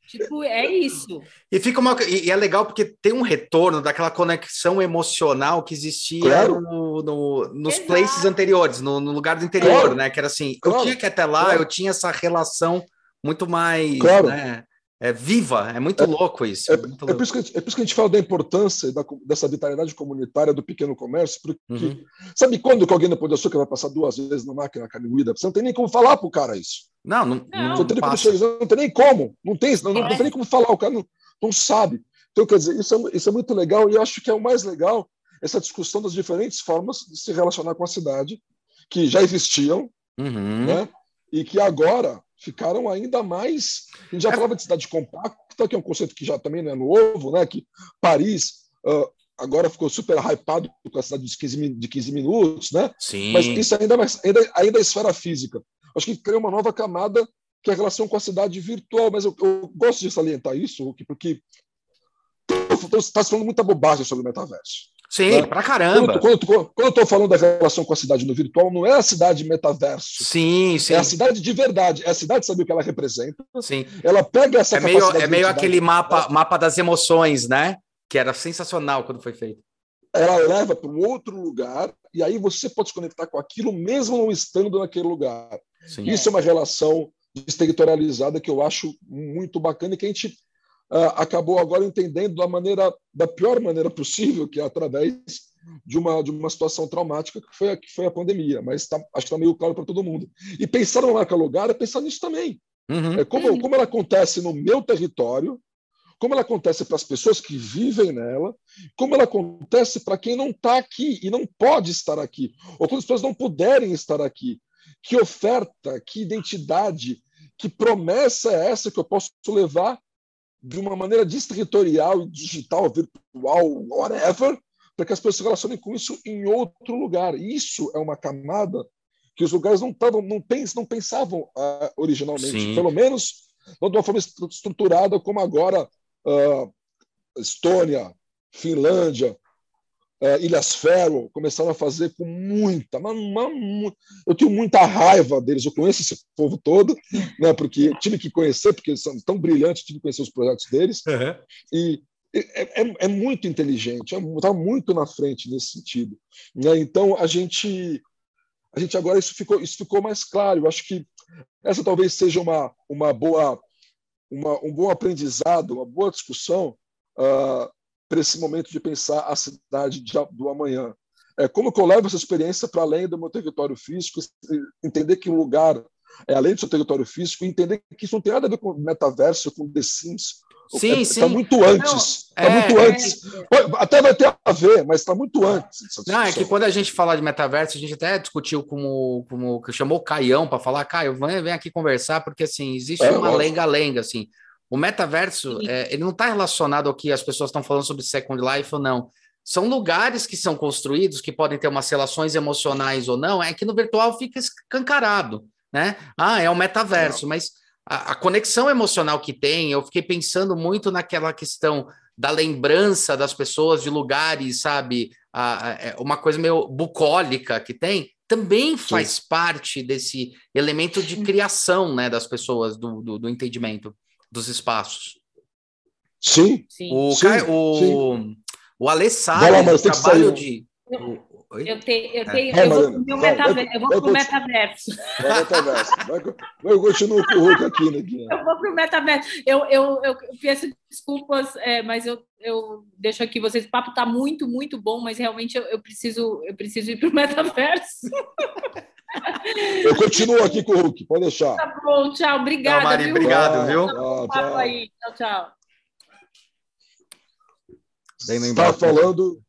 Tipo, é isso. E fica uma e é legal porque tem um retorno daquela conexão emocional que existia claro. no, no, nos Exato. places anteriores, no, no lugar do interior, claro. né? Que era assim, claro. eu tinha que ir até lá, eu tinha essa relação muito mais, né? É viva, é muito é, louco isso. É, é, louco. é, por isso que, é por isso que a gente fala da importância da, dessa vitalidade comunitária do pequeno comércio, porque uhum. sabe quando que alguém no Pão de Açúcar vai passar duas vezes na máquina carne moída? Você não tem nem como falar pro cara isso. Não, não, não, não, tem, não tem nem como, não tem, não, não, tem nem como falar, o cara não, não sabe. Então, quer dizer, isso é, isso é muito legal e eu acho que é o mais legal essa discussão das diferentes formas de se relacionar com a cidade, que já existiam, uhum. né? e que agora ficaram ainda mais. A gente já é. falava de cidade compacta, que é um conceito que já também não é novo, né? que Paris uh, agora ficou super hypado com a cidade de 15, de 15 minutos, né? Sim. mas isso ainda, é ainda, ainda é esfera física. Acho que criou uma nova camada que é a relação com a cidade virtual, mas eu, eu gosto de salientar isso, porque está falando muita bobagem sobre o metaverso. Sim, né? pra caramba. Quando, quando, quando eu estou falando da relação com a cidade no virtual, não é a cidade metaverso. Sim, sim. É a cidade de verdade. É a cidade sabe o que ela representa. Sim. Ela pega essa É meio, é meio aquele mapa, mapa das emoções, né? Que era sensacional quando foi feito. Ela leva para um outro lugar e aí você pode se conectar com aquilo mesmo não estando naquele lugar. Sim. Isso é uma relação desterritorializada que eu acho muito bacana e que a gente acabou agora entendendo da maneira da pior maneira possível, que é através de uma de uma situação traumática que foi a, que foi a pandemia. Mas tá, acho que está meio claro para todo mundo. E pensar no marca lugar é pensar nisso também. Uhum. É como, como ela acontece no meu território, como ela acontece para as pessoas que vivem nela, como ela acontece para quem não está aqui e não pode estar aqui, ou quando as pessoas não puderem estar aqui. Que oferta, que identidade, que promessa é essa que eu posso levar de uma maneira distritorial, digital, virtual, whatever, para que as pessoas se relacionem com isso em outro lugar. Isso é uma camada que os lugares não estavam, não, pens, não pensavam uh, originalmente, Sim. pelo menos não de uma forma estruturada como agora uh, Estônia, Finlândia, uh, Ilhas Faroe começaram a fazer com muita, uma, eu tenho muita raiva deles, eu conheço esse povo todo, né, porque tive que conhecer, porque eles são tão brilhantes, tive que conhecer os projetos deles, uhum. e é, é, é, muito inteligente, está é, muito na frente nesse sentido. Né? Então, a gente, a gente agora, isso ficou, isso ficou mais claro, eu acho que essa talvez seja uma, uma boa uma, um bom aprendizado, uma boa discussão uh, para esse momento de pensar a cidade de, do amanhã. É, como que eu levo essa experiência para além do meu território físico, entender que o lugar é além do seu território físico, entender que isso não tem nada a ver com metaverso, com The Sims. Sim, é, sim. Está muito antes. Está é, muito antes. É, Até vai ter a ver, mas está muito antes. Não, é que quando a gente fala de metaverso, a gente até discutiu como, como que chamou o Caião para falar, Caio, vem, vem aqui conversar, porque assim, existe é, uma lenga-lenga, assim. O metaverso, é, ele não está relacionado ao que as pessoas estão falando sobre Second Life ou não. São lugares que são construídos, que podem ter umas relações emocionais ou não, é que no virtual fica escancarado, né? Ah, é o metaverso, não. mas a, a, conexão emocional que tem, eu fiquei pensando muito naquela questão da lembrança das pessoas de lugares, sabe? A, a, é uma coisa meio bucólica que tem, também faz Sim. parte desse elemento de criação, né, das pessoas, do, do, do entendimento dos espaços. Sim. Sim. O, sim, o, sim. o Alessandro, o trabalho de. Eu, te, eu, é. tenho, é. eu, vou pro metaverso. Eu vou pro metaverso. Eu continuo com o Hulk aqui, né? Eu vou pro metaverso. Eu, eu, eu peço desculpas, é, mas eu, eu deixo aqui vocês. O papo está muito, muito bom, mas realmente eu, eu, preciso, eu preciso ir pro metaverso. Eu continuo aqui com o Hulk, pode deixar. Tá bom, tchau. Obrigada. Tchau, Mari, viu? obrigado, viu? Tchau, tchau. Aí. tchau, tchau. Está falando.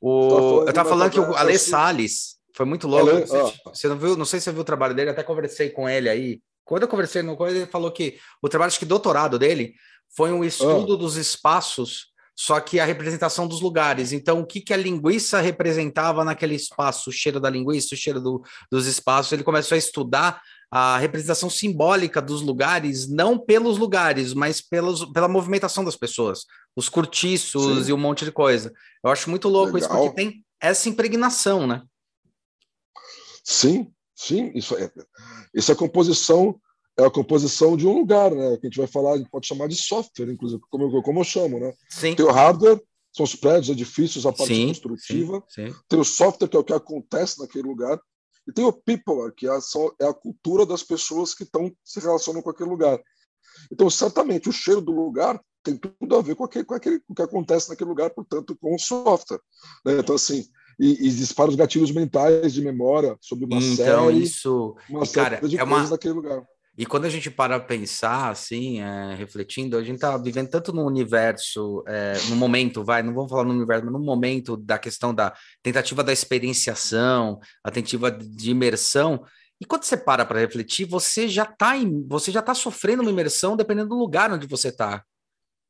O... eu estava falando que o Ale Salles foi muito louco. Ale... Você, ah. você não viu? Não sei se você viu o trabalho dele, até conversei com ele aí. Quando eu conversei no coisa, ele falou que o trabalho acho que doutorado dele foi um estudo ah. dos espaços só que a representação dos lugares. Então, o que, que a linguiça representava naquele espaço, o cheiro da linguiça, o cheiro do, dos espaços, ele começou a estudar a representação simbólica dos lugares, não pelos lugares, mas pelos, pela movimentação das pessoas, os cortiços Sim. e um monte de coisa. Eu acho muito louco Legal. isso, porque tem essa impregnação, né? Sim, sim, isso é, isso é composição é a composição de um lugar, né? Que a gente vai falar, a gente pode chamar de software, inclusive, como eu, como eu chamo, né? Sim. Tem o hardware, são os prédios, edifícios, a parte sim, construtiva. Sim, sim. Tem o software, que é o que acontece naquele lugar. E tem o people, que é a, é a cultura das pessoas que estão se relacionam com aquele lugar. Então, certamente, o cheiro do lugar tem tudo a ver com, aquele, com, aquele, com o que acontece naquele lugar, portanto, com o software. Né? Então, assim, e, e, dispara os gatilhos mentais de memória sobre uma então, série, isso, uma cara, série de é coisas uma... naquele lugar. E quando a gente para pensar, assim, é, refletindo, a gente está vivendo tanto no universo, é, no momento, vai, não vamos falar no universo, mas no momento da questão da tentativa da experienciação, a tentativa de imersão. E quando você para para refletir, você já está você já tá sofrendo uma imersão dependendo do lugar onde você está.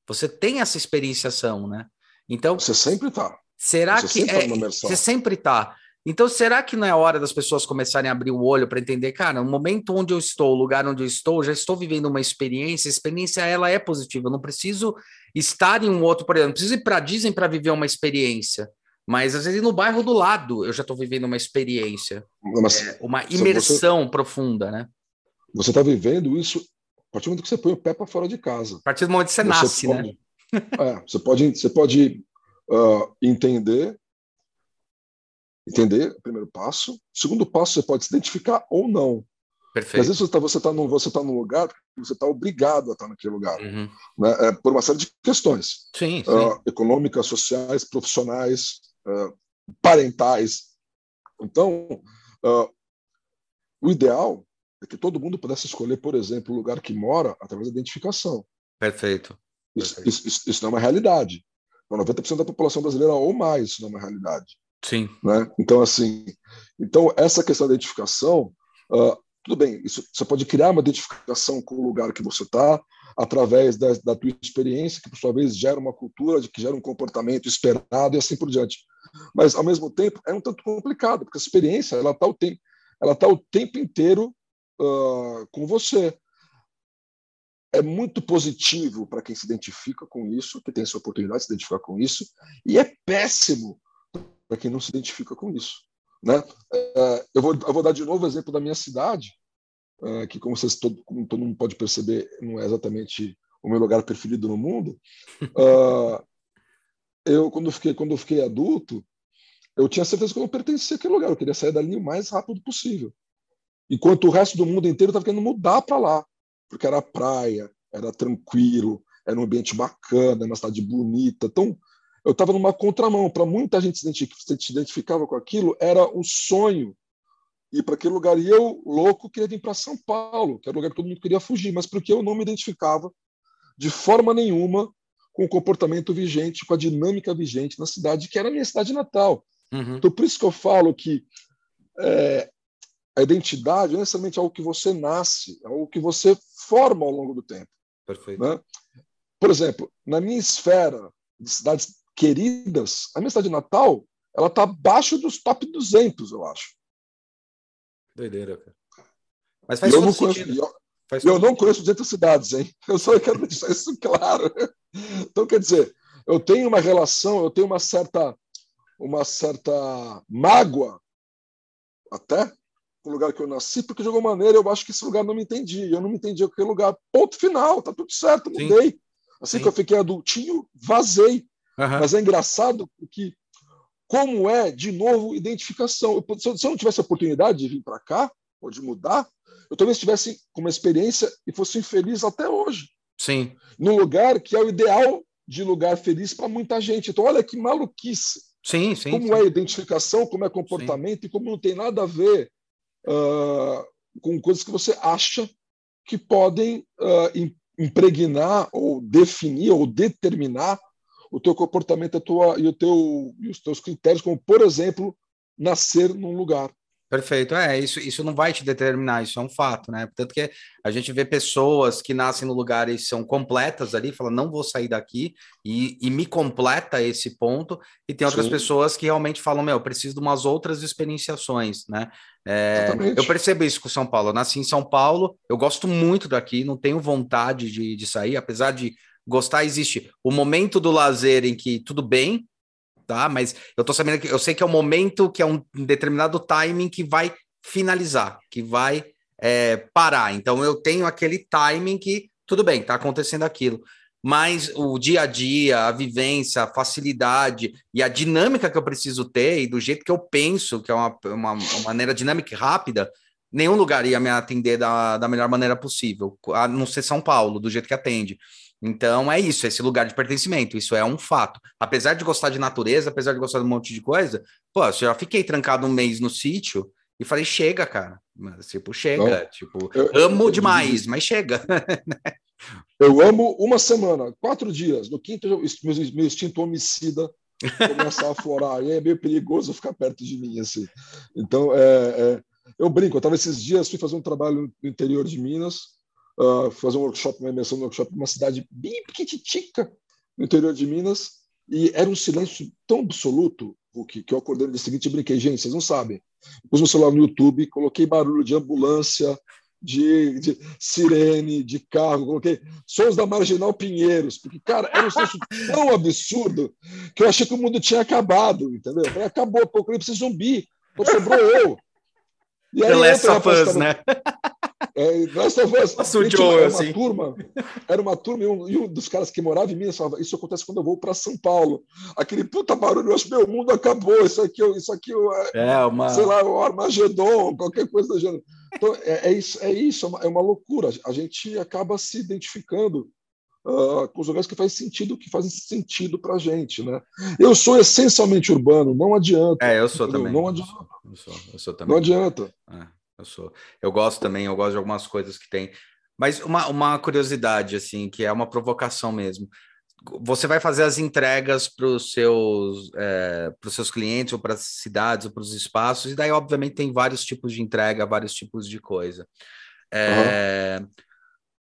Você tem essa experienciação, né? Então. Você sempre está. Será você que. Sempre é, você sempre está. Então, será que não é hora das pessoas começarem a abrir o olho para entender, cara, o momento onde eu estou, o lugar onde eu estou, já estou vivendo uma experiência, a experiência ela é positiva, eu não preciso estar em um outro, por exemplo, não preciso ir para Disney para viver uma experiência, mas às vezes no bairro do lado eu já estou vivendo uma experiência, mas, é, uma imersão você, profunda, né? Você está vivendo isso a partir do momento que você põe o pé para fora de casa. A partir do momento que você, você nasce, pode, né? É, você pode, você pode uh, entender Entender? Primeiro passo. Segundo passo, você pode se identificar ou não. Perfeito. às vezes você está você tá num, você tá num lugar que você está obrigado a estar naquele lugar, uhum. né? é, por uma série de questões sim, sim. Uh, econômicas, sociais, profissionais, uh, parentais. Então, uh, o ideal é que todo mundo pudesse escolher, por exemplo, o lugar que mora através da identificação. Perfeito. Isso, isso, isso, isso não é uma realidade. 90% da população brasileira ou mais, isso não é uma realidade. Sim. Né? Então, assim, então essa questão da identificação, uh, tudo bem, isso, você pode criar uma identificação com o lugar que você está, através da, da tua experiência, que por sua vez gera uma cultura, que gera um comportamento esperado e assim por diante. Mas, ao mesmo tempo, é um tanto complicado, porque a experiência ela está o, tempo, ela tá o tempo inteiro uh, com você. É muito positivo para quem se identifica com isso, que tem essa oportunidade de se identificar com isso, e é péssimo para quem não se identifica com isso. Né? É, eu, vou, eu vou dar de novo o exemplo da minha cidade, é, que, como, vocês, todo, como todo mundo pode perceber, não é exatamente o meu lugar preferido no mundo. Uh, eu, quando fiquei, quando eu fiquei adulto, eu tinha certeza que eu não pertencia àquele lugar, eu queria sair dali o mais rápido possível. Enquanto o resto do mundo inteiro estava querendo mudar para lá, porque era praia, era tranquilo, era um ambiente bacana, uma cidade bonita. Então, eu estava numa contramão. Para muita gente se identificava com aquilo, era um sonho ir para aquele lugar. E eu, louco, queria vir para São Paulo, que era o lugar que todo mundo queria fugir, mas porque eu não me identificava de forma nenhuma com o comportamento vigente, com a dinâmica vigente na cidade, que era a minha cidade natal. Uhum. Então, por isso que eu falo que é, a identidade não é necessariamente algo que você nasce, é algo que você forma ao longo do tempo. Perfeito. Né? Por exemplo, na minha esfera de cidades queridas, a minha cidade natal, ela está abaixo dos top 200, eu acho. Doideira, cara. Mas faz eu não conheço, eu, faz eu não conheço 200 cidades, hein? Eu só quero deixar isso claro. Então, quer dizer, eu tenho uma relação, eu tenho uma certa, uma certa mágoa, até, com o lugar que eu nasci, porque de alguma maneira eu acho que esse lugar não me entendia. Eu não me entendia aquele lugar. Ponto final, tá tudo certo, mudei. Sim. Assim Sim. que eu fiquei adultinho, vazei. Uhum. Mas é engraçado porque, como é, de novo, identificação. Eu, se eu não tivesse a oportunidade de vir para cá, ou de mudar, eu talvez tivesse uma experiência e fosse infeliz até hoje. Sim. Num lugar que é o ideal de lugar feliz para muita gente. Então, olha que maluquice. Sim, sim. Como sim. é identificação, como é comportamento sim. e como não tem nada a ver uh, com coisas que você acha que podem uh, impregnar ou definir ou determinar o teu comportamento a tua, e, o teu, e os teus critérios, como, por exemplo, nascer num lugar. Perfeito, é, isso, isso não vai te determinar, isso é um fato, né? Tanto que a gente vê pessoas que nascem no lugar e são completas ali, falam, não vou sair daqui, e, e me completa esse ponto, e tem outras Sim. pessoas que realmente falam, meu, eu preciso de umas outras experienciações, né? É, eu percebo isso com São Paulo, eu nasci em São Paulo, eu gosto muito daqui, não tenho vontade de, de sair, apesar de gostar existe o momento do lazer em que tudo bem, tá? Mas eu tô sabendo que eu sei que é um momento, que é um determinado timing que vai finalizar, que vai é, parar. Então eu tenho aquele timing que tudo bem, tá acontecendo aquilo. Mas o dia a dia, a vivência, a facilidade e a dinâmica que eu preciso ter, e do jeito que eu penso, que é uma, uma, uma maneira dinâmica e rápida, nenhum lugar ia me atender da, da melhor maneira possível, a não ser São Paulo, do jeito que atende. Então é isso, esse lugar de pertencimento, isso é um fato. Apesar de gostar de natureza, apesar de gostar de um monte de coisa, pô, eu já fiquei trancado um mês no sítio e falei, chega, cara. Mas, tipo, chega. Não, tipo, eu, amo eu, demais, eu, mas chega. eu amo uma semana, quatro dias. No quinto, meu, meu instinto homicida começa a aflorar. E é meio perigoso ficar perto de mim, assim. Então, é, é, eu brinco. Eu estava esses dias, fui fazer um trabalho no interior de Minas, uh, fazer um workshop, uma imersão no workshop uma cidade bem pequitica no interior de Minas, e era um silêncio tão absoluto o que, eu acordei no dia seguinte e brinquei, gente, vocês não sabem. Pus meu celular no YouTube, coloquei barulho de ambulância, de, de, sirene, de carro, coloquei sons da Marginal Pinheiros, porque, cara, era um silêncio tão absurdo que eu achei que o mundo tinha acabado, entendeu? Falei, acabou, eu preciso zumbi, pô, sobrou eu. E aí, The Last of Us, né? É, Last of Us. Nossa, o Joe, era uma assim. turma, era uma turma e um, e um, dos caras que morava em Minas falava: Isso acontece quando eu vou para São Paulo. Aquele puta barulho, eu acho meu mundo acabou. Isso aqui, isso aqui é, é uma... sei lá, o Armagedon, qualquer coisa do gênero. Então, é, é isso, é isso, é uma, é uma loucura. A gente acaba se identificando Uh, com os lugares que faz sentido, que fazem sentido para a gente, né? Eu sou essencialmente urbano, não adianta. É, eu sou entendeu? também. Não adianta. Eu sou, eu sou também. Não adianta. É, eu sou. Eu gosto também, eu gosto de algumas coisas que tem. Mas uma, uma curiosidade, assim, que é uma provocação mesmo. Você vai fazer as entregas para os seus, é, seus clientes, ou para as cidades, ou para os espaços, e daí, obviamente, tem vários tipos de entrega, vários tipos de coisa. É, uhum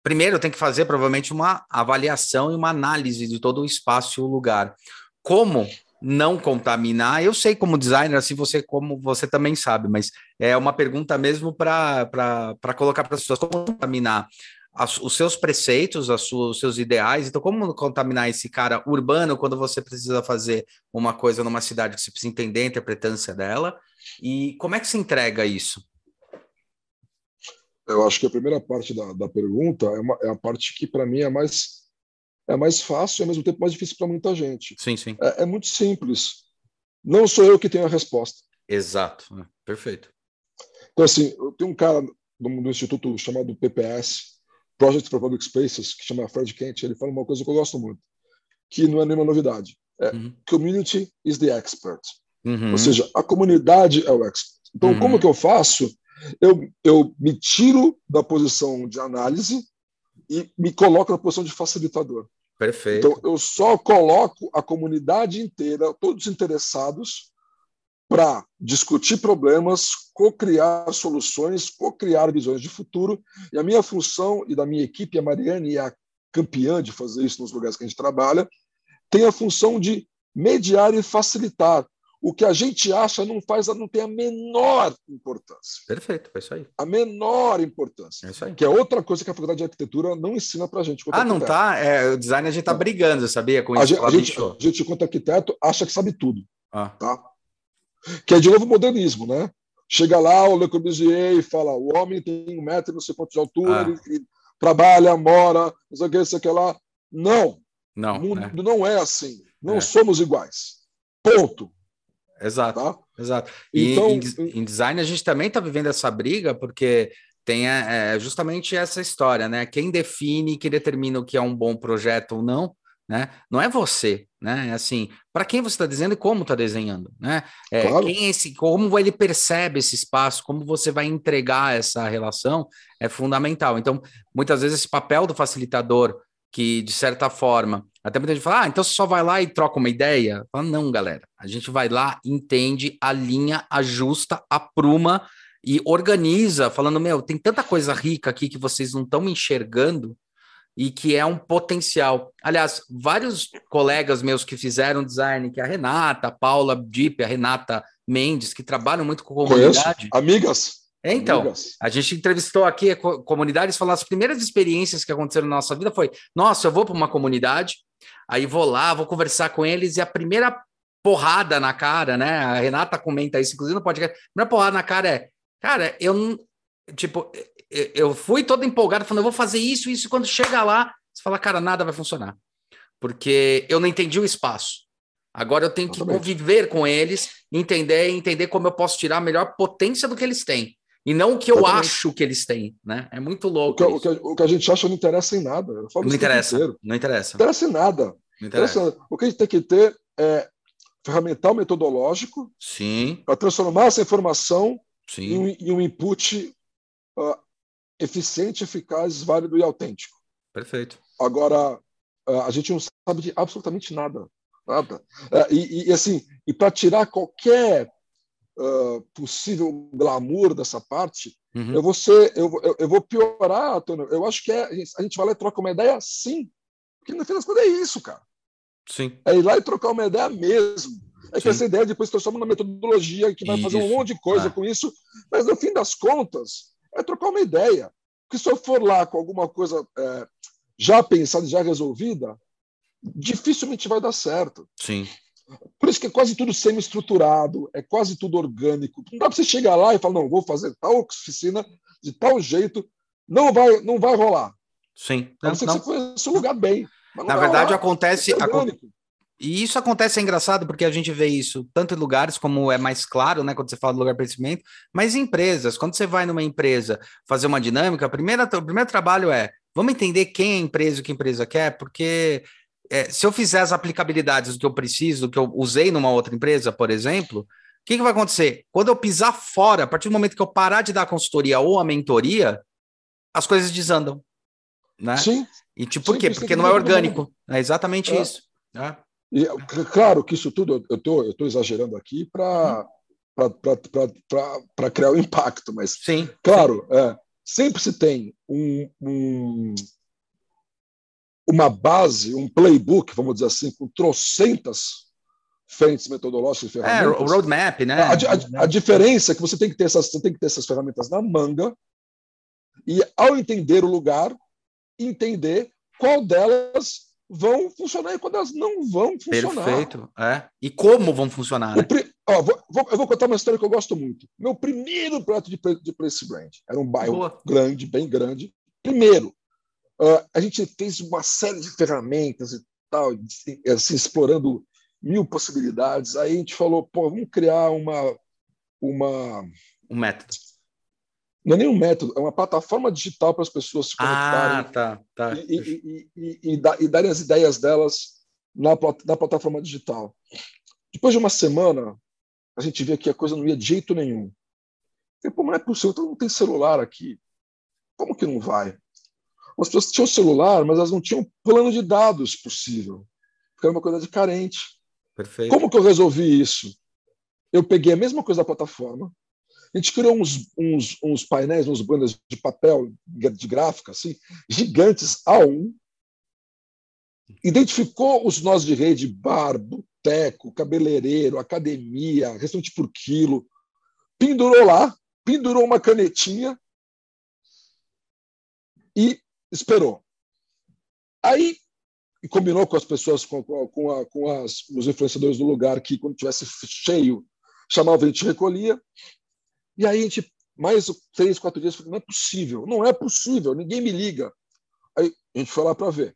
primeiro tem que fazer provavelmente uma avaliação e uma análise de todo o espaço e o lugar. Como não contaminar? Eu sei como designer, assim você como você também sabe, mas é uma pergunta mesmo para colocar para as pessoas como contaminar as, os seus preceitos, as suas, os seus ideais. Então, como contaminar esse cara urbano quando você precisa fazer uma coisa numa cidade que você precisa entender a interpretância dela? E como é que se entrega isso? Eu acho que a primeira parte da, da pergunta é, uma, é a parte que, para mim, é mais, é mais fácil e, ao mesmo tempo, mais difícil para muita gente. Sim, sim. É, é, muito simples. Não sou eu que tenho a resposta. Exato. É, perfeito. Então, assim, eu tenho um cara do, do instituto chamado PPS, Project for Public Spaces, que chama Fred Kent. Ele fala uma coisa que eu gosto muito, que não é nenhuma novidade. É uhum. community is the expert. Uhum. Ou seja, a comunidade é o expert. Então, uhum. como que eu faço eu, eu me tiro da posição de análise e me coloco na posição de facilitador. Perfeito. Então, eu só coloco a comunidade inteira, todos interessados, para discutir problemas, co-criar soluções, co-criar visões de futuro. E a minha função e da minha equipe, a Mariane é a campeã de fazer isso nos lugares que a gente trabalha, tem a função de mediar e facilitar o que a gente acha não faz, não tem a menor importância. Perfeito, é isso aí. A menor importância. É isso aí. Que é outra coisa que a faculdade de arquitetura não ensina para a gente. Ah, não arquiteto. tá? É, o design a gente está brigando, sabia? Com a isso. Gente, a, gente, a gente, quanto arquiteto, acha que sabe tudo. Ah. Tá? Que é de novo modernismo, né? Chega lá o Le Corbusier e fala: o homem tem um metro e não sei quanto de altura, ah. ele, ele, trabalha, mora, não sei o que, não sei o que lá. Não. Não. O mundo é. não é assim. Não é. somos iguais. Ponto. Exato, tá? exato. E então, em, em, design a gente também está vivendo essa briga porque tem é, justamente essa história, né? Quem define, que determina o que é um bom projeto ou não, né? Não é você, né? É assim, para quem você está dizendo e como está desenhando, né? É, claro. quem é esse, como ele percebe esse espaço, como você vai entregar essa relação é fundamental. Então, muitas vezes esse papel do facilitador que, de certa forma, até muita gente fala, ah, então você só vai lá e troca uma ideia? Fala, não, galera, a gente vai lá, entende, alinha, ajusta, apruma e organiza, falando, meu, tem tanta coisa rica aqui que vocês não estão enxergando e que é um potencial. Aliás, vários colegas meus que fizeram design, que é a Renata, a Paula Dipp, a Renata Mendes, que trabalham muito com comunidade. Conheço. Amigas. É, então, a gente entrevistou aqui comunidades, falou as primeiras experiências que aconteceram na nossa vida foi: nossa, eu vou para uma comunidade, aí vou lá, vou conversar com eles, e a primeira porrada na cara, né? A Renata comenta isso, inclusive no podcast. A primeira porrada na cara é, cara, eu não. Tipo, eu fui todo empolgado, falando, eu vou fazer isso, isso, e quando chega lá, você fala, cara, nada vai funcionar. Porque eu não entendi o espaço. Agora eu tenho que conviver com eles, entender entender como eu posso tirar a melhor potência do que eles têm. E não o que eu Exatamente. acho que eles têm, né? É muito louco. O que, o que, o que a gente acha não interessa em nada. não interessa. Não interessa. Não interessa em nada. Não interessa. O que a gente tem que ter é ferramental metodológico para transformar essa informação em um, em, um, input uh, eficiente, eficaz, válido e autêntico. Perfeito. Agora, uh, a gente não sabe de absolutamente nada. Nada. Uh, e, e, assim, e para tirar qualquer possível glamour dessa parte, uhum. eu, vou ser, eu, eu, eu, vou piorar, Antônio. Eu acho que é, a gente vai lá e troca uma ideia sim. Porque no fim das contas é isso, cara. Sim. É ir lá e trocar uma ideia mesmo. É que Sim. essa ideia depois transforma na metodologia que vai isso. fazer um monte de coisa ah. com isso, mas no fim das contas é trocar uma ideia. Porque se eu for lá com alguma coisa é, já pensada, já resolvida, dificilmente vai dar certo. Sim. Por isso que é quase tudo semi-estruturado, é quase tudo orgânico. Não dá para você chegar lá e falar, não, vou fazer tal oficina de tal jeito, não vai, não vai rolar. Sim. A não ser que você conheça o lugar bem. Na verdade, acontece. É e isso acontece, é engraçado, porque a gente vê isso tanto em lugares, como é mais claro, né, quando você fala do lugar de crescimento, mas em empresas. Quando você vai numa empresa fazer uma dinâmica, a primeira, o primeiro trabalho é vamos entender quem é a empresa, o que a empresa quer, porque é, se eu fizer as aplicabilidades do que eu preciso, do que eu usei numa outra empresa, por exemplo, o que, que vai acontecer? Quando eu pisar fora, a partir do momento que eu parar de dar a consultoria ou a mentoria, as coisas desandam. Né? Sim. E tipo, por quê? Porque não é orgânico. É exatamente é. isso. Né? E, claro que isso tudo eu estou eu tô exagerando aqui para para criar o um impacto, mas sim, claro, sim. É, sempre se tem um, um, uma base, um playbook, vamos dizer assim, com trocentas frentes metodológicas e ferramentas. É, o roadmap, né? A, a, a, diferença é que você tem que ter essas, você tem que ter essas ferramentas na manga e ao entender o lugar, entender qual delas vão funcionar e quando elas não vão funcionar. Perfeito. É. E como vão funcionar? Né? Pri... Ó, vou, vou, eu vou contar uma história que eu gosto muito. Meu primeiro projeto de, de Place Brand era um bairro Boa. grande, bem grande. Primeiro, uh, a gente fez uma série de ferramentas e tal, assim, explorando mil possibilidades. Aí a gente falou, pô, vamos criar uma. uma um método não é nenhum método, é uma plataforma digital para as pessoas se conectarem ah, tá, tá. E, e, e, e, darem as ideias delas na, na plataforma digital. Depois de uma semana, a gente via que a coisa não ia de jeito nenhum. E, Pô, não é possível, todo mundo tem celular aqui. Como que não vai? As pessoas tinham celular, mas elas não tinham plano de dados possível. Porque era uma coisa de carente. Perfeito. Como que eu resolvi isso? Eu peguei a mesma coisa da plataforma, a gente criou uns, uns, uns painéis, uns bandas de papel de gráfica, assim, gigantes a um, identificou os nós de rede, bar, boteco, cabeleireiro, academia, restaurante por quilo, pendurou lá, pendurou uma canetinha e esperou. Aí combinou com as pessoas, com, com, a, com as, os influenciadores do lugar, que quando tivesse cheio, chamava, a gente recolhia. E aí a gente, mais três, quatro dias, falou, não é possível, não é possível, ninguém me liga. Aí a gente foi lá para ver.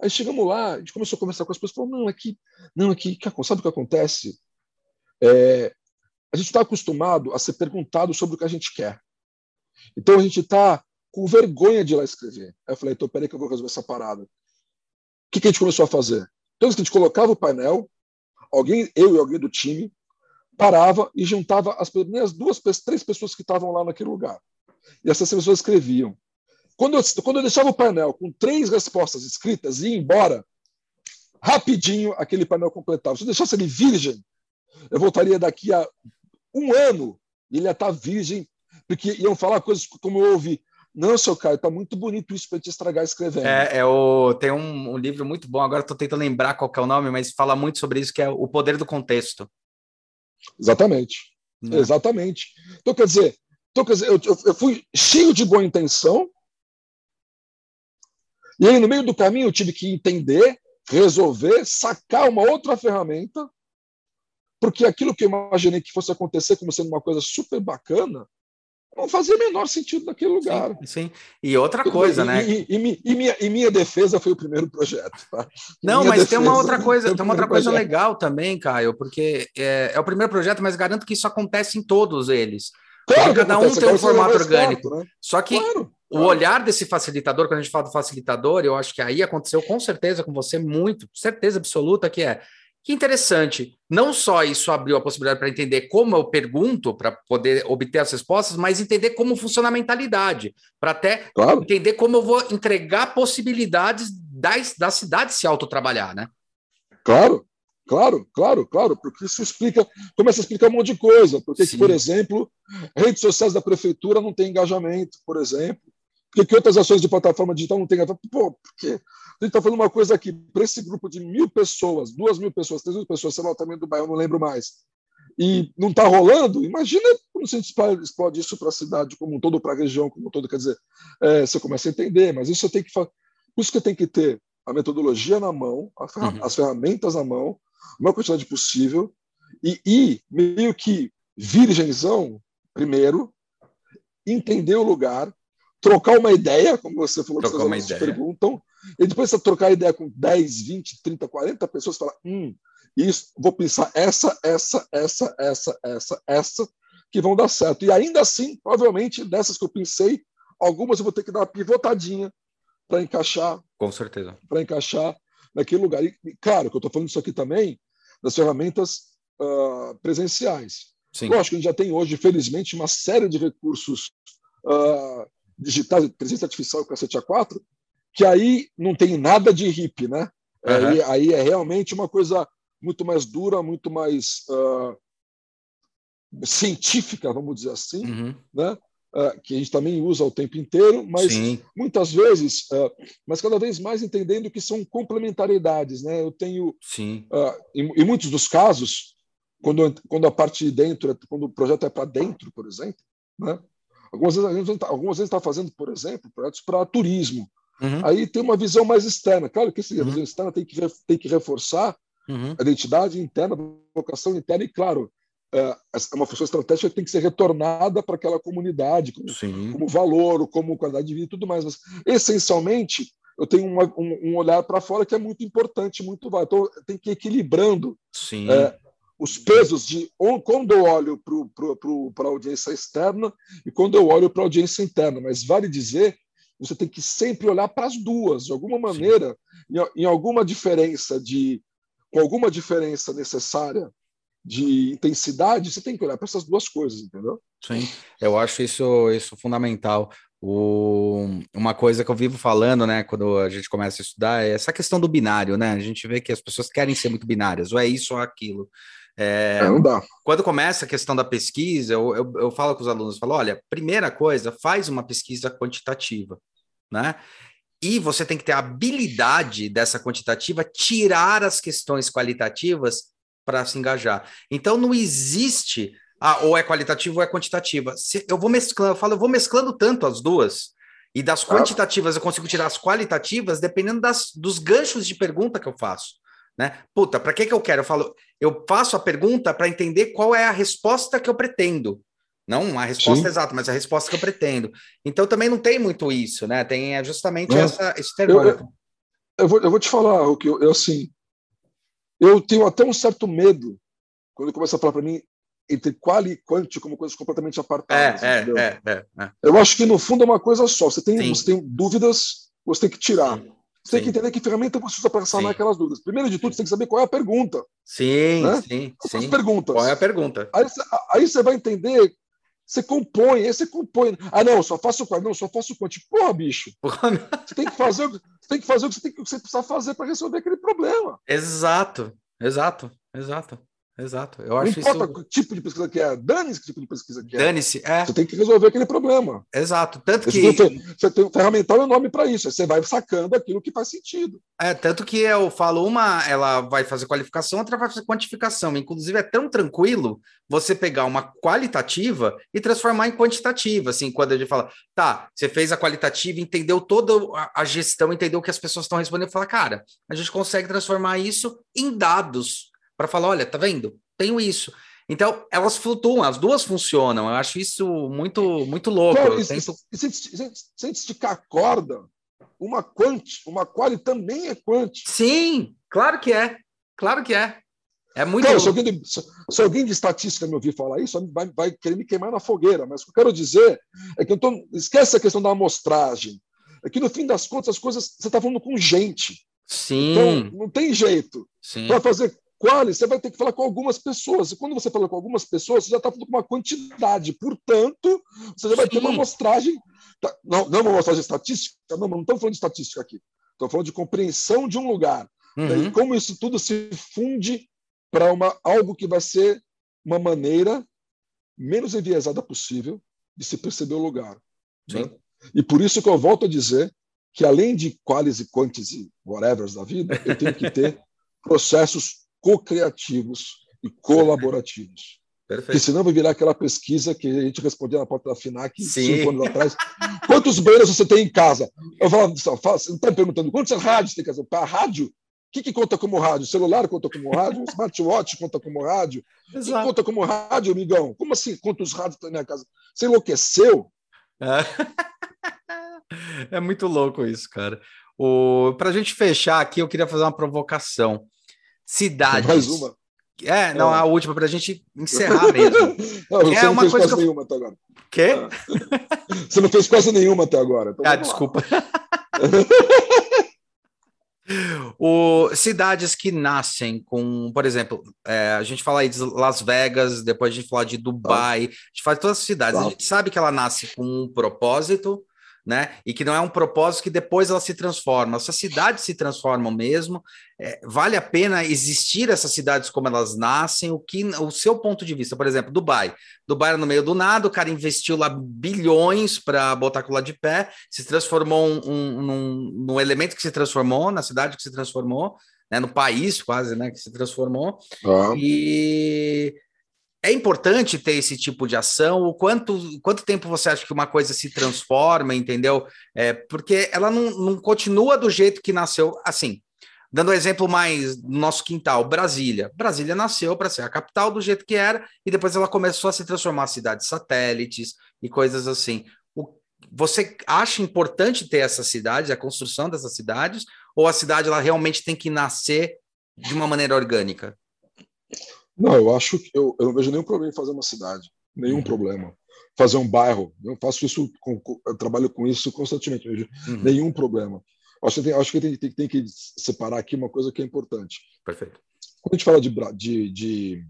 Aí chegamos lá, a gente começou a conversar com as pessoas, falou, não, aqui, não, aqui, sabe o que acontece? É, a gente está acostumado a ser perguntado sobre o que a gente quer. Então a gente está com vergonha de ir lá escrever. Aí eu falei, então peraí que eu vou resolver essa parada. O que, que a gente começou a fazer? Então a gente colocava o painel, alguém, eu e alguém do time, parava e juntava as primeiras duas, três pessoas que estavam lá naquele lugar. E essas pessoas escreviam. Quando eu, quando eu deixava o painel com três respostas escritas e ia embora, rapidinho aquele painel completava. Se eu deixasse ele virgem, eu voltaria daqui a um ano e ele ia estar virgem, porque iam falar coisas como eu ouvi. Não, seu Caio, está muito bonito isso para te estragar escrevendo. É, é o, tem um, um livro muito bom, agora estou tentando lembrar qual é o nome, mas fala muito sobre isso, que é O Poder do Contexto. Exatamente. Né? Exatamente. Então, quer dizer, então, quer dizer eu, eu fui cheio de boa intenção, e aí, no meio do caminho, eu tive que entender, resolver, sacar uma outra ferramenta porque aquilo que eu imaginei que fosse acontecer como sendo uma coisa super bacana, não fazia o menor sentido naquele lugar. Sim, sim. E outra coisa, e, né? E, e, e, minha, e minha defesa foi o primeiro projeto. Tá? Não, mas tem uma outra coisa, tem uma outra coisa projeto. legal também, Caio, porque é, é, o primeiro projeto, mas garanto que isso acontece em todos eles. Claro, cada um tem um formato orgânico. Né? Só que claro, o olhar desse facilitador, quando a gente fala do facilitador, eu acho que aí aconteceu com certeza com você, muito, certeza absoluta, que é que interessante. Não só isso abriu a possibilidade para entender como eu pergunto, para poder obter as respostas, mas entender como funciona a mentalidade, para até claro. entender como eu vou entregar possibilidades da, da cidade se autotrabalhar, né? Claro, claro, claro, claro, porque isso explica, começa a explicar um monte de coisa. Porque, que, por exemplo, redes sociais da prefeitura não tem engajamento, por exemplo. Por que outras ações de plataforma digital não tem engajamento? Pô, porque a gente está falando uma coisa aqui, para esse grupo de mil pessoas, duas mil pessoas, três mil pessoas, sei lá o tamanho do bairro, não lembro mais, e não está rolando, imagina como se a gente explode isso para a cidade como um todo, para a região como um todo, quer dizer, é, você começa a entender, mas isso tem que por isso que tem que ter a metodologia na mão, uhum. as ferramentas na mão, a maior quantidade possível, e, e meio que virgenzão, primeiro, entender o lugar, trocar uma ideia, como você falou, trocar que vocês perguntam, e depois você trocar ideia com 10, 20, 30, 40 pessoas, fala, hum, isso, vou pensar essa, essa, essa, essa, essa, essa, que vão dar certo. E ainda assim, provavelmente, dessas que eu pensei, algumas eu vou ter que dar uma pivotadinha para encaixar. Com certeza. Para encaixar naquele lugar. E, claro, que eu estou falando isso aqui também das ferramentas uh, presenciais. Sim. Lógico que a gente já tem hoje, felizmente, uma série de recursos uh, digitais, inteligência artificial e cacete A4, que aí não tem nada de hippie, né? Uhum. Aí, aí, é realmente uma coisa muito mais dura, muito mais uh, científica, vamos dizer assim, uhum. né? Uh, que a gente também usa o tempo inteiro, mas Sim. muitas vezes, uh, mas cada vez mais entendendo que são complementariedades, né? Eu tenho, Sim. Em, em, muitos dos casos, quando, quando a parte de dentro, quando o projeto é para dentro, por exemplo, né? Algumas vezes a gente, algumas vezes está fazendo, por exemplo, projetos para turismo, Uhum. Aí tem uma visão mais externa. Claro que essa uhum. visão externa tem que, tem que reforçar uhum. a identidade interna, a vocação interna, e, claro, é, é uma função estratégica que tem que ser retornada para aquela comunidade, como, como, valor, como qualidade de vida e tudo mais. Mas, essencialmente, eu tenho uma, um, um, olhar para fora que é muito importante, muito válido. Então, tem que ir equilibrando é, os pesos de quando eu olho para a audiência externa e quando eu olho para a audiência interna. Mas vale dizer você tem que sempre olhar para as duas, de alguma maneira, em, em, alguma diferença de, com alguma diferença necessária de intensidade, você tem que olhar para essas duas coisas, entendeu? Sim, eu acho isso, isso fundamental. O, uma coisa que eu vivo falando, né, quando a gente começa a estudar, é essa questão do binário, né? A gente vê que as pessoas querem ser muito binárias, ou é isso ou é aquilo. É, é, não dá. Quando começa a questão da pesquisa, eu, eu, eu falo com os alunos, eu falo, olha, primeira coisa, faz uma pesquisa quantitativa, né? E você tem que ter a habilidade dessa quantitativa tirar as questões qualitativas para se engajar. Então não existe ah, ou é qualitativo ou é quantitativa. Se, eu vou mesclando, eu falo, eu vou mesclando tanto as duas, e das quantitativas eu consigo tirar as qualitativas dependendo das, dos ganchos de pergunta que eu faço né? Puta, para que que eu quero? Eu falo, eu faço a pergunta para entender qual é a resposta que eu pretendo. Não a resposta Sim. exata, mas a resposta que eu pretendo. Então também não tem muito isso, né? Tem é justamente é. essa, esse termômetro. Eu, eu, vou, eu vou te falar o que eu, eu, assim, eu tenho até um certo medo quando começa a falar para mim entre qual e quanto como coisas completamente apartadas. É, é, é, é, é, Eu acho que no fundo é uma coisa só. Você tem, você tem dúvidas, você tem que tirar. Sim. Você tem que entender que ferramenta você usa para sanar aquelas dúvidas. Primeiro de tudo, você tem que saber qual é a pergunta. Sim, né? sim, Quais sim. perguntas. Qual é a pergunta? Aí, aí você vai entender você compõe, aí você compõe. Ah, não, só faço o não, só faço o quanto. Porra, bicho. Porra. Você tem que fazer, você tem que fazer o que você, tem que, você precisa fazer para resolver aquele problema. Exato, exato, exato. Exato. Eu acho não importa isso... que tipo de pesquisa que é, dane-se que tipo de pesquisa que é. Dane-se, é. Você tem que resolver aquele problema. Exato. Tanto que. Você tem, um ferramental enorme para isso. Você vai sacando aquilo que faz sentido. É, tanto que eu falo, uma ela vai fazer qualificação, outra vai fazer quantificação. Inclusive, é tão tranquilo você pegar uma qualitativa e transformar em quantitativa. Assim, quando a gente fala, tá, você fez a qualitativa, entendeu toda a gestão, entendeu o que as pessoas estão respondendo, fala, cara, a gente consegue transformar isso em dados para falar, olha, tá vendo? tenho isso. Então, elas flutuam, as duas funcionam. Eu acho isso muito, muito louco. Claro, e, tento... se, se, se, se esticar a corda, uma quant, uma quali também é quant. Sim, claro que é. Claro que é. É muito. Claro, se, alguém de, se, alguém de estatística me ouvir falar isso, vai, vai, querer me queimar na fogueira. Mas o que eu quero dizer é que eu tô, esquece a questão da amostragem. É que no fim das contas as coisas você está falando com gente. Sim. Então não tem jeito. Para fazer quali, você vai ter que falar com algumas pessoas. E quando você fala com algumas pessoas, você já está falando com uma quantidade. Portanto, você já vai Sim. ter uma amostragem. Não, não uma amostragem estatística, não, não estamos falando de estatística aqui. Estamos falando de compreensão de um lugar. Uhum. E como isso tudo se funde para algo que vai ser uma maneira menos enviesada possível de se perceber o lugar. Né? E por isso que eu volto a dizer que além de qualis e quantis e whatevers da vida, eu tenho que ter processos co-criativos e colaborativos. Perfeito. Porque senão vai virar aquela pesquisa que a gente respondia na porta da FINAC Sim. cinco anos atrás. Quantos banheiros você tem em casa? Eu falo, você está perguntando quantos rádios tem em casa? Para rádio? O que, que, conta como rádio? O celular conta como rádio? O smartwatch conta como rádio? O que conta como rádio, amigão? Como assim quantos rádios tem na minha casa? Você enlouqueceu? É, é muito louco isso, cara. Para a gente fechar aqui, eu queria fazer uma provocação cidades. Mais uma. É, não, é. a última, para a gente encerrar mesmo. Não, é uma coisa que eu... nenhuma até agora. Quê? Ah. Você não fez quase nenhuma até agora. Então ah, desculpa. o, cidades que nascem com, por exemplo, é, a gente fala aí de Las Vegas, depois a gente fala de Dubai, a gente fala de todas as cidades. A gente sabe que ela nasce com um propósito, né? E que não é um propósito que depois ela se transforma. Se as cidades se transformam mesmo, é, vale a pena existir essas cidades como elas nascem? O que o seu ponto de vista, por exemplo, Dubai. Dubai era no meio do nada, o cara investiu lá bilhões para botar aquilo lá de pé, se transformou um, um, num, num elemento que se transformou, na cidade que se transformou, né, no país quase, né, que se transformou. Ah. E é importante ter esse tipo de ação? O quanto, quanto tempo você acha que uma coisa se transforma, entendeu? É, porque ela não, não continua do jeito que nasceu. Assim, dando um exemplo mais do nosso quintal, Brasília. Brasília nasceu para ser a capital do jeito que era, e depois ela começou a se transformar em cidades satélites e coisas assim. O, você acha importante ter essas cidades, a construção dessas cidades, ou a cidade ela realmente tem que nascer de uma maneira orgânica? Não, eu acho que eu, eu não vejo nenhum problema em fazer uma cidade, nenhum uhum. problema. Fazer um bairro, eu faço isso, com, eu trabalho com isso constantemente, uhum. nenhum problema. Acho que, tem, acho que tem, tem, tem, que separar aqui uma coisa que é importante. Perfeito. Quando a gente fala de, de, de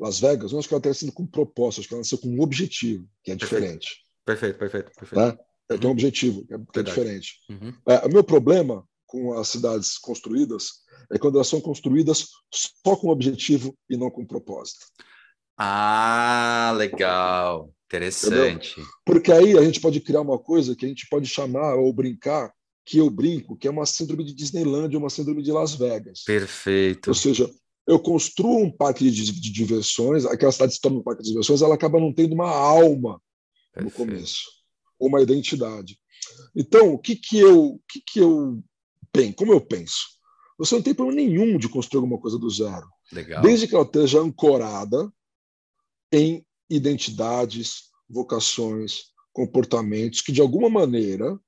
Las Vegas, eu acho que ela está sendo com propósito, acho que ela nasceu com um objetivo, que é diferente. Perfeito, perfeito, perfeito. Né? Uhum. Tem um objetivo, que é, que é diferente. Uhum. É, o meu problema com as cidades construídas é quando elas são construídas só com objetivo e não com propósito. Ah, legal. Interessante. Entendeu? Porque aí a gente pode criar uma coisa que a gente pode chamar ou brincar, que eu brinco, que é uma síndrome de Disneyland, uma síndrome de Las Vegas. Perfeito. Ou seja, eu construo um parque de, de diversões, aquela cidade se torna um parque de diversões, ela acaba não tendo uma alma Perfeito. no começo, uma identidade. Então, o que que eu, o que que eu bem, como eu penso? Você não tem problema nenhum de construir alguma coisa do zero. Legal. Desde que ela esteja ancorada em identidades, vocações, comportamentos que, de alguma maneira,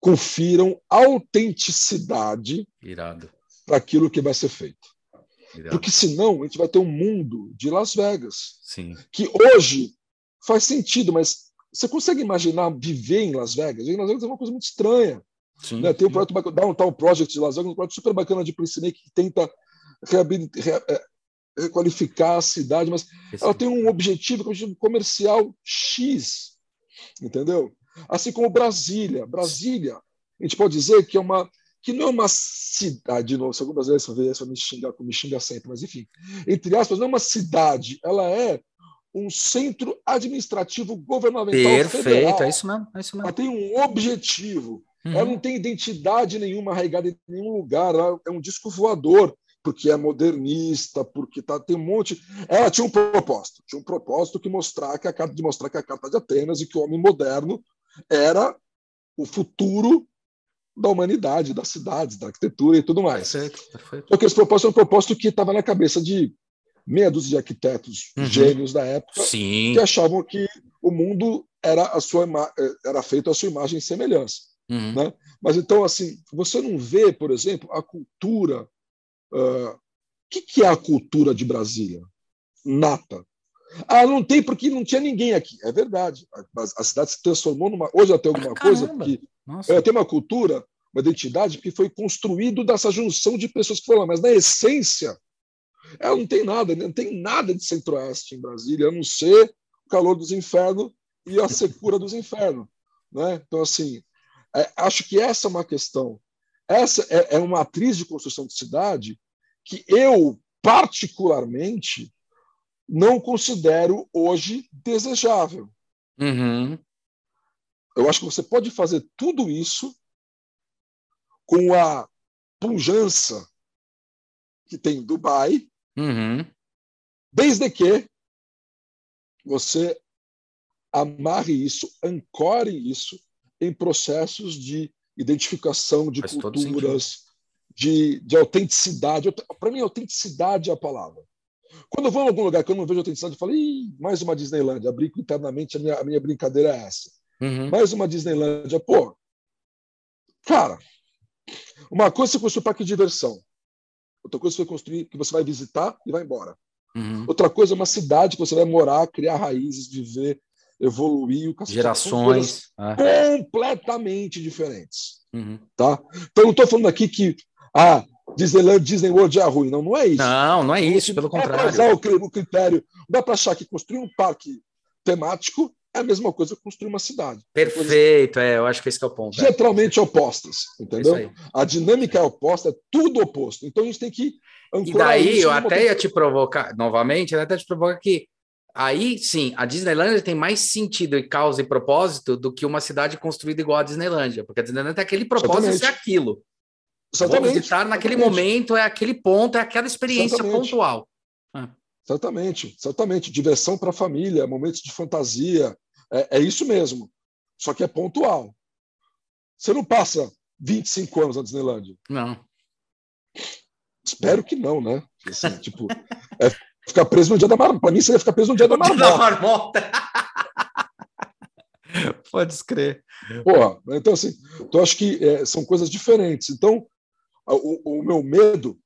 confiram autenticidade para aquilo que vai ser feito. Irado. Porque senão a gente vai ter um mundo de Las Vegas. Sim. Que hoje faz sentido, mas você consegue imaginar viver em Las Vegas? Em Las Vegas é uma coisa muito estranha. Sim, né? Tem o projeto Downtown Project de Las Vegas, um projeto super bacana de Make que tenta é, requalificar a cidade, mas Esse ela tem um objetivo, um objetivo comercial X, entendeu? Assim como Brasília. Brasília, a gente pode dizer que é uma que não é uma cidade, de novo, segundo vezes vai me xingar, me xinga sempre, mas enfim, entre aspas, não é uma cidade, ela é um centro administrativo governamental Perfeito, federal. é isso mesmo, é isso mesmo. Ela tem um objetivo. Uhum. Ela não tem identidade nenhuma arraigada em nenhum lugar. Ela é um disco voador, porque é modernista, porque tá, tem um monte. Ela tinha um propósito, tinha um propósito que mostrar que a carta de mostrar que a carta de Atenas e que o homem moderno era o futuro da humanidade, das cidades, da arquitetura e tudo mais. Perfeito, perfeito. Só que esse propósito é um propósito que estava na cabeça de meia dúzia de arquitetos uhum. gênios da época Sim. que achavam que o mundo era a sua era feito a sua imagem e semelhança. Uhum. Né? Mas então, assim, você não vê, por exemplo, a cultura. O uh, que, que é a cultura de Brasília? Nata. Ah, não tem porque não tinha ninguém aqui. É verdade. A, a cidade se transformou numa. Hoje até alguma ah, coisa que ela tem uma cultura, uma identidade que foi construído dessa junção de pessoas que foram lá. Mas na essência, ela não tem nada, não tem nada de centro-oeste em Brasília, a não ser o calor dos infernos e a secura dos infernos. Né? Então, assim, é, acho que essa é uma questão. Essa é, é uma atriz de construção de cidade que eu, particularmente, não considero hoje desejável. Uhum. Eu acho que você pode fazer tudo isso com a pujança que tem em Dubai, uhum. desde que você amarre isso, ancore isso em processos de identificação de Faz culturas, de, de autenticidade. Para mim, autenticidade é a palavra. Quando eu vou em algum lugar que eu não vejo autenticidade, eu falo, Ih, mais uma Disneylandia. Brinco internamente, a minha, a minha brincadeira é essa. Uhum. Mais uma Disneylandia. Pô, cara, uma coisa é você construir um parque de diversão. Outra coisa é você construir que você vai visitar e vai embora. Uhum. Outra coisa é uma cidade que você vai morar, criar raízes, viver, evoluir. O Gerações. É. Completamente diferentes. Uhum. Tá? Então, não estou falando aqui que ah, Disneyland, Disney World é ruim. Não, não é isso. Não, não é isso, pelo contrário. É usar o critério. Dá para achar que construir um parque temático é a mesma coisa que construir uma cidade. Perfeito, é, eu acho que esse é o ponto. Diametralmente é. opostas, entendeu? A dinâmica é oposta, é tudo oposto. Então a gente tem que. E daí eu até ia te provocar, novamente, eu até te provocar que aí sim, a Disneylandia tem mais sentido e causa e propósito do que uma cidade construída igual a Disneylandia, porque a Disneylandia tem aquele propósito de ser aquilo. Exatamente. Vou visitar naquele exatamente. momento, é aquele ponto, é aquela experiência exatamente. pontual. Ah. Exatamente, exatamente. Diversão para a família, momentos de fantasia, é, é, isso mesmo. Só que é pontual. Você não passa 25 anos na Disneylandia. Não. Espero que não, né? Assim, tipo, é ficar preso no dia da marmota. Para mim, você ia ficar preso no dia da marmota. Da marmota. Pode escrever. Pô, então, assim, então acho que é, são coisas diferentes. Então, o, o, meu medo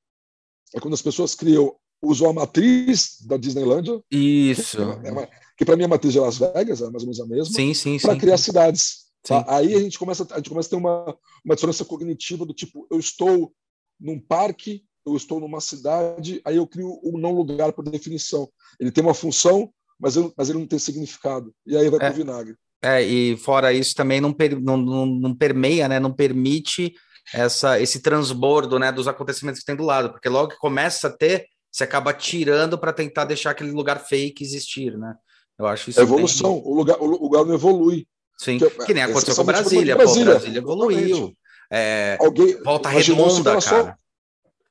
é quando as pessoas criam, usam a matriz da Disneylandia. Isso. Que, é que para mim a matriz de Las Vegas é mais ou menos a mesma. Sim, sim, Para criar cidades. Tá? Aí a gente começa, a gente começa a ter uma, uma dissonância cognitiva do tipo, eu estou num parque, eu estou numa cidade, aí eu crio um não lugar por definição. Ele tem uma função, mas, eu, mas ele não tem significado. E aí vai é, para o vinagre. É, e fora isso também não, per, não, não, não permeia, né? não permite essa, esse transbordo né, dos acontecimentos que tem do lado, porque logo que começa a ter, você acaba tirando para tentar deixar aquele lugar fake existir, né? Eu acho isso. Evolução, bem... o, lugar, o lugar não evolui. Sim, que, que nem aconteceu com Brasília. Brasília. Pô, Brasília evoluiu. É, Alguém, volta redonda, cara.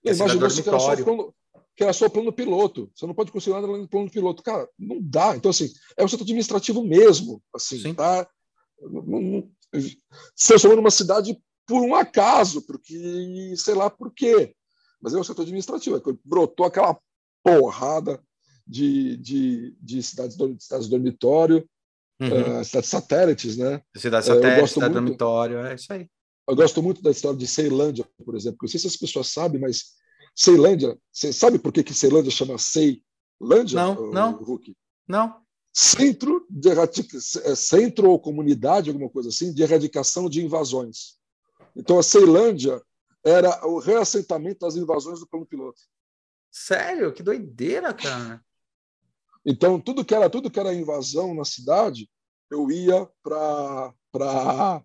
Era, só plano, que era só plano piloto. Você não pode construir nada no plano piloto. Cara, não dá. Então, assim, é um setor administrativo mesmo. Assim, Sim. tá? Se transformou numa cidade por um acaso, porque sei lá por quê. Mas é o setor administrativo, é brotou aquela porrada de, de, de cidades, cidades dormitório, uhum. uh, cidades satélites, né? Cidade satélite, cidade muito, dormitório, é isso aí. Eu gosto muito da história de Ceilândia, por exemplo. Não sei se as pessoas sabem, mas Ceilândia, você sabe por que, que Ceilândia chama Ceilândia? Não, não. Hulk? Não. Centro, de, é, centro ou comunidade, alguma coisa assim, de erradicação de invasões. Então, a Ceilândia era o reassentamento das invasões do plano piloto. Sério? Que doideira, cara. Então, tudo que era tudo que era invasão na cidade, eu ia para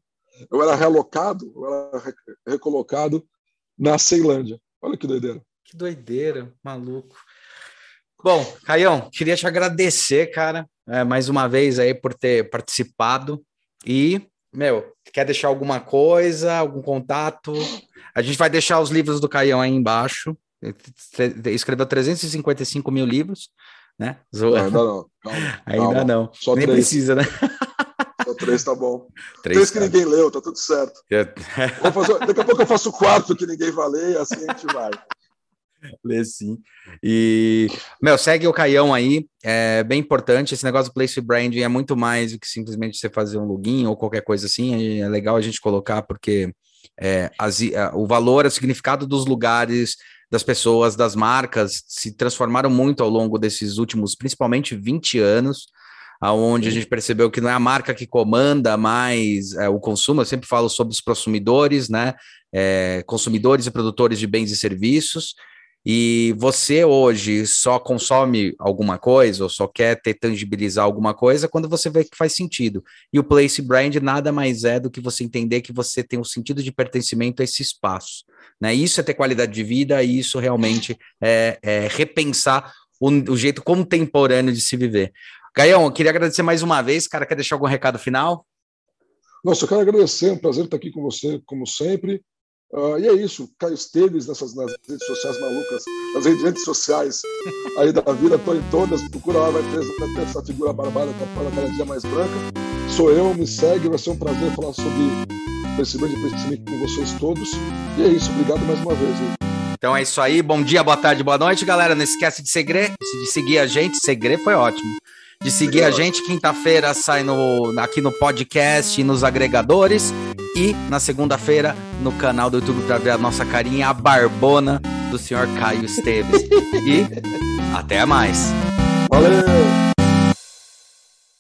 eu era relocado, eu era recolocado na Ceilândia. Olha que doideira. Que doideira, maluco. Bom, Caião, queria te agradecer, cara, é, mais uma vez aí por ter participado e meu, quer deixar alguma coisa, algum contato? A gente vai deixar os livros do Caião aí embaixo. Ele escreveu 355 mil livros, né? Não, ainda não. Calma, ainda calma. não. Só Nem três. precisa, né? Três tá bom. Três, três que ninguém leu, tá tudo certo. Fazer, daqui a pouco eu faço o quarto que ninguém vai ler, assim a gente vai. Lê sim. E, meu, segue o Caião aí, é bem importante. Esse negócio do place branding é muito mais do que simplesmente você fazer um login ou qualquer coisa assim. É legal a gente colocar, porque é, as, o valor, o significado dos lugares, das pessoas, das marcas se transformaram muito ao longo desses últimos, principalmente 20 anos aonde a gente percebeu que não é a marca que comanda mais é, o consumo, eu sempre falo sobre os consumidores, né? É, consumidores e produtores de bens e serviços. E você hoje só consome alguma coisa ou só quer ter tangibilizar alguma coisa quando você vê que faz sentido. E o place brand nada mais é do que você entender que você tem um sentido de pertencimento a esse espaço. Né? Isso é ter qualidade de vida, e isso realmente é, é repensar o, o, jeito contemporâneo de se viver. Gaião, eu queria agradecer mais uma vez. Cara, quer deixar algum recado final? Nossa, eu quero agradecer, é um prazer estar aqui com você, como sempre. Uh, e é isso, Caio Esteves nessas nas redes sociais malucas, nas redes sociais aí da vida, estou em todas, procura lá, vai ter, vai ter essa figura barbada tapada cada dia mais branca. Sou eu, me segue, vai ser um prazer falar sobre grande pensamento com vocês todos. E é isso, obrigado mais uma vez. Hein? Então é isso aí, bom dia, boa tarde, boa noite, galera. Não esquece de, segre... de seguir a gente, segredo foi ótimo de seguir a gente. Quinta-feira sai no, aqui no podcast e nos agregadores. E na segunda-feira no canal do YouTube para ver a nossa carinha, a barbona do senhor Caio Esteves. e até mais.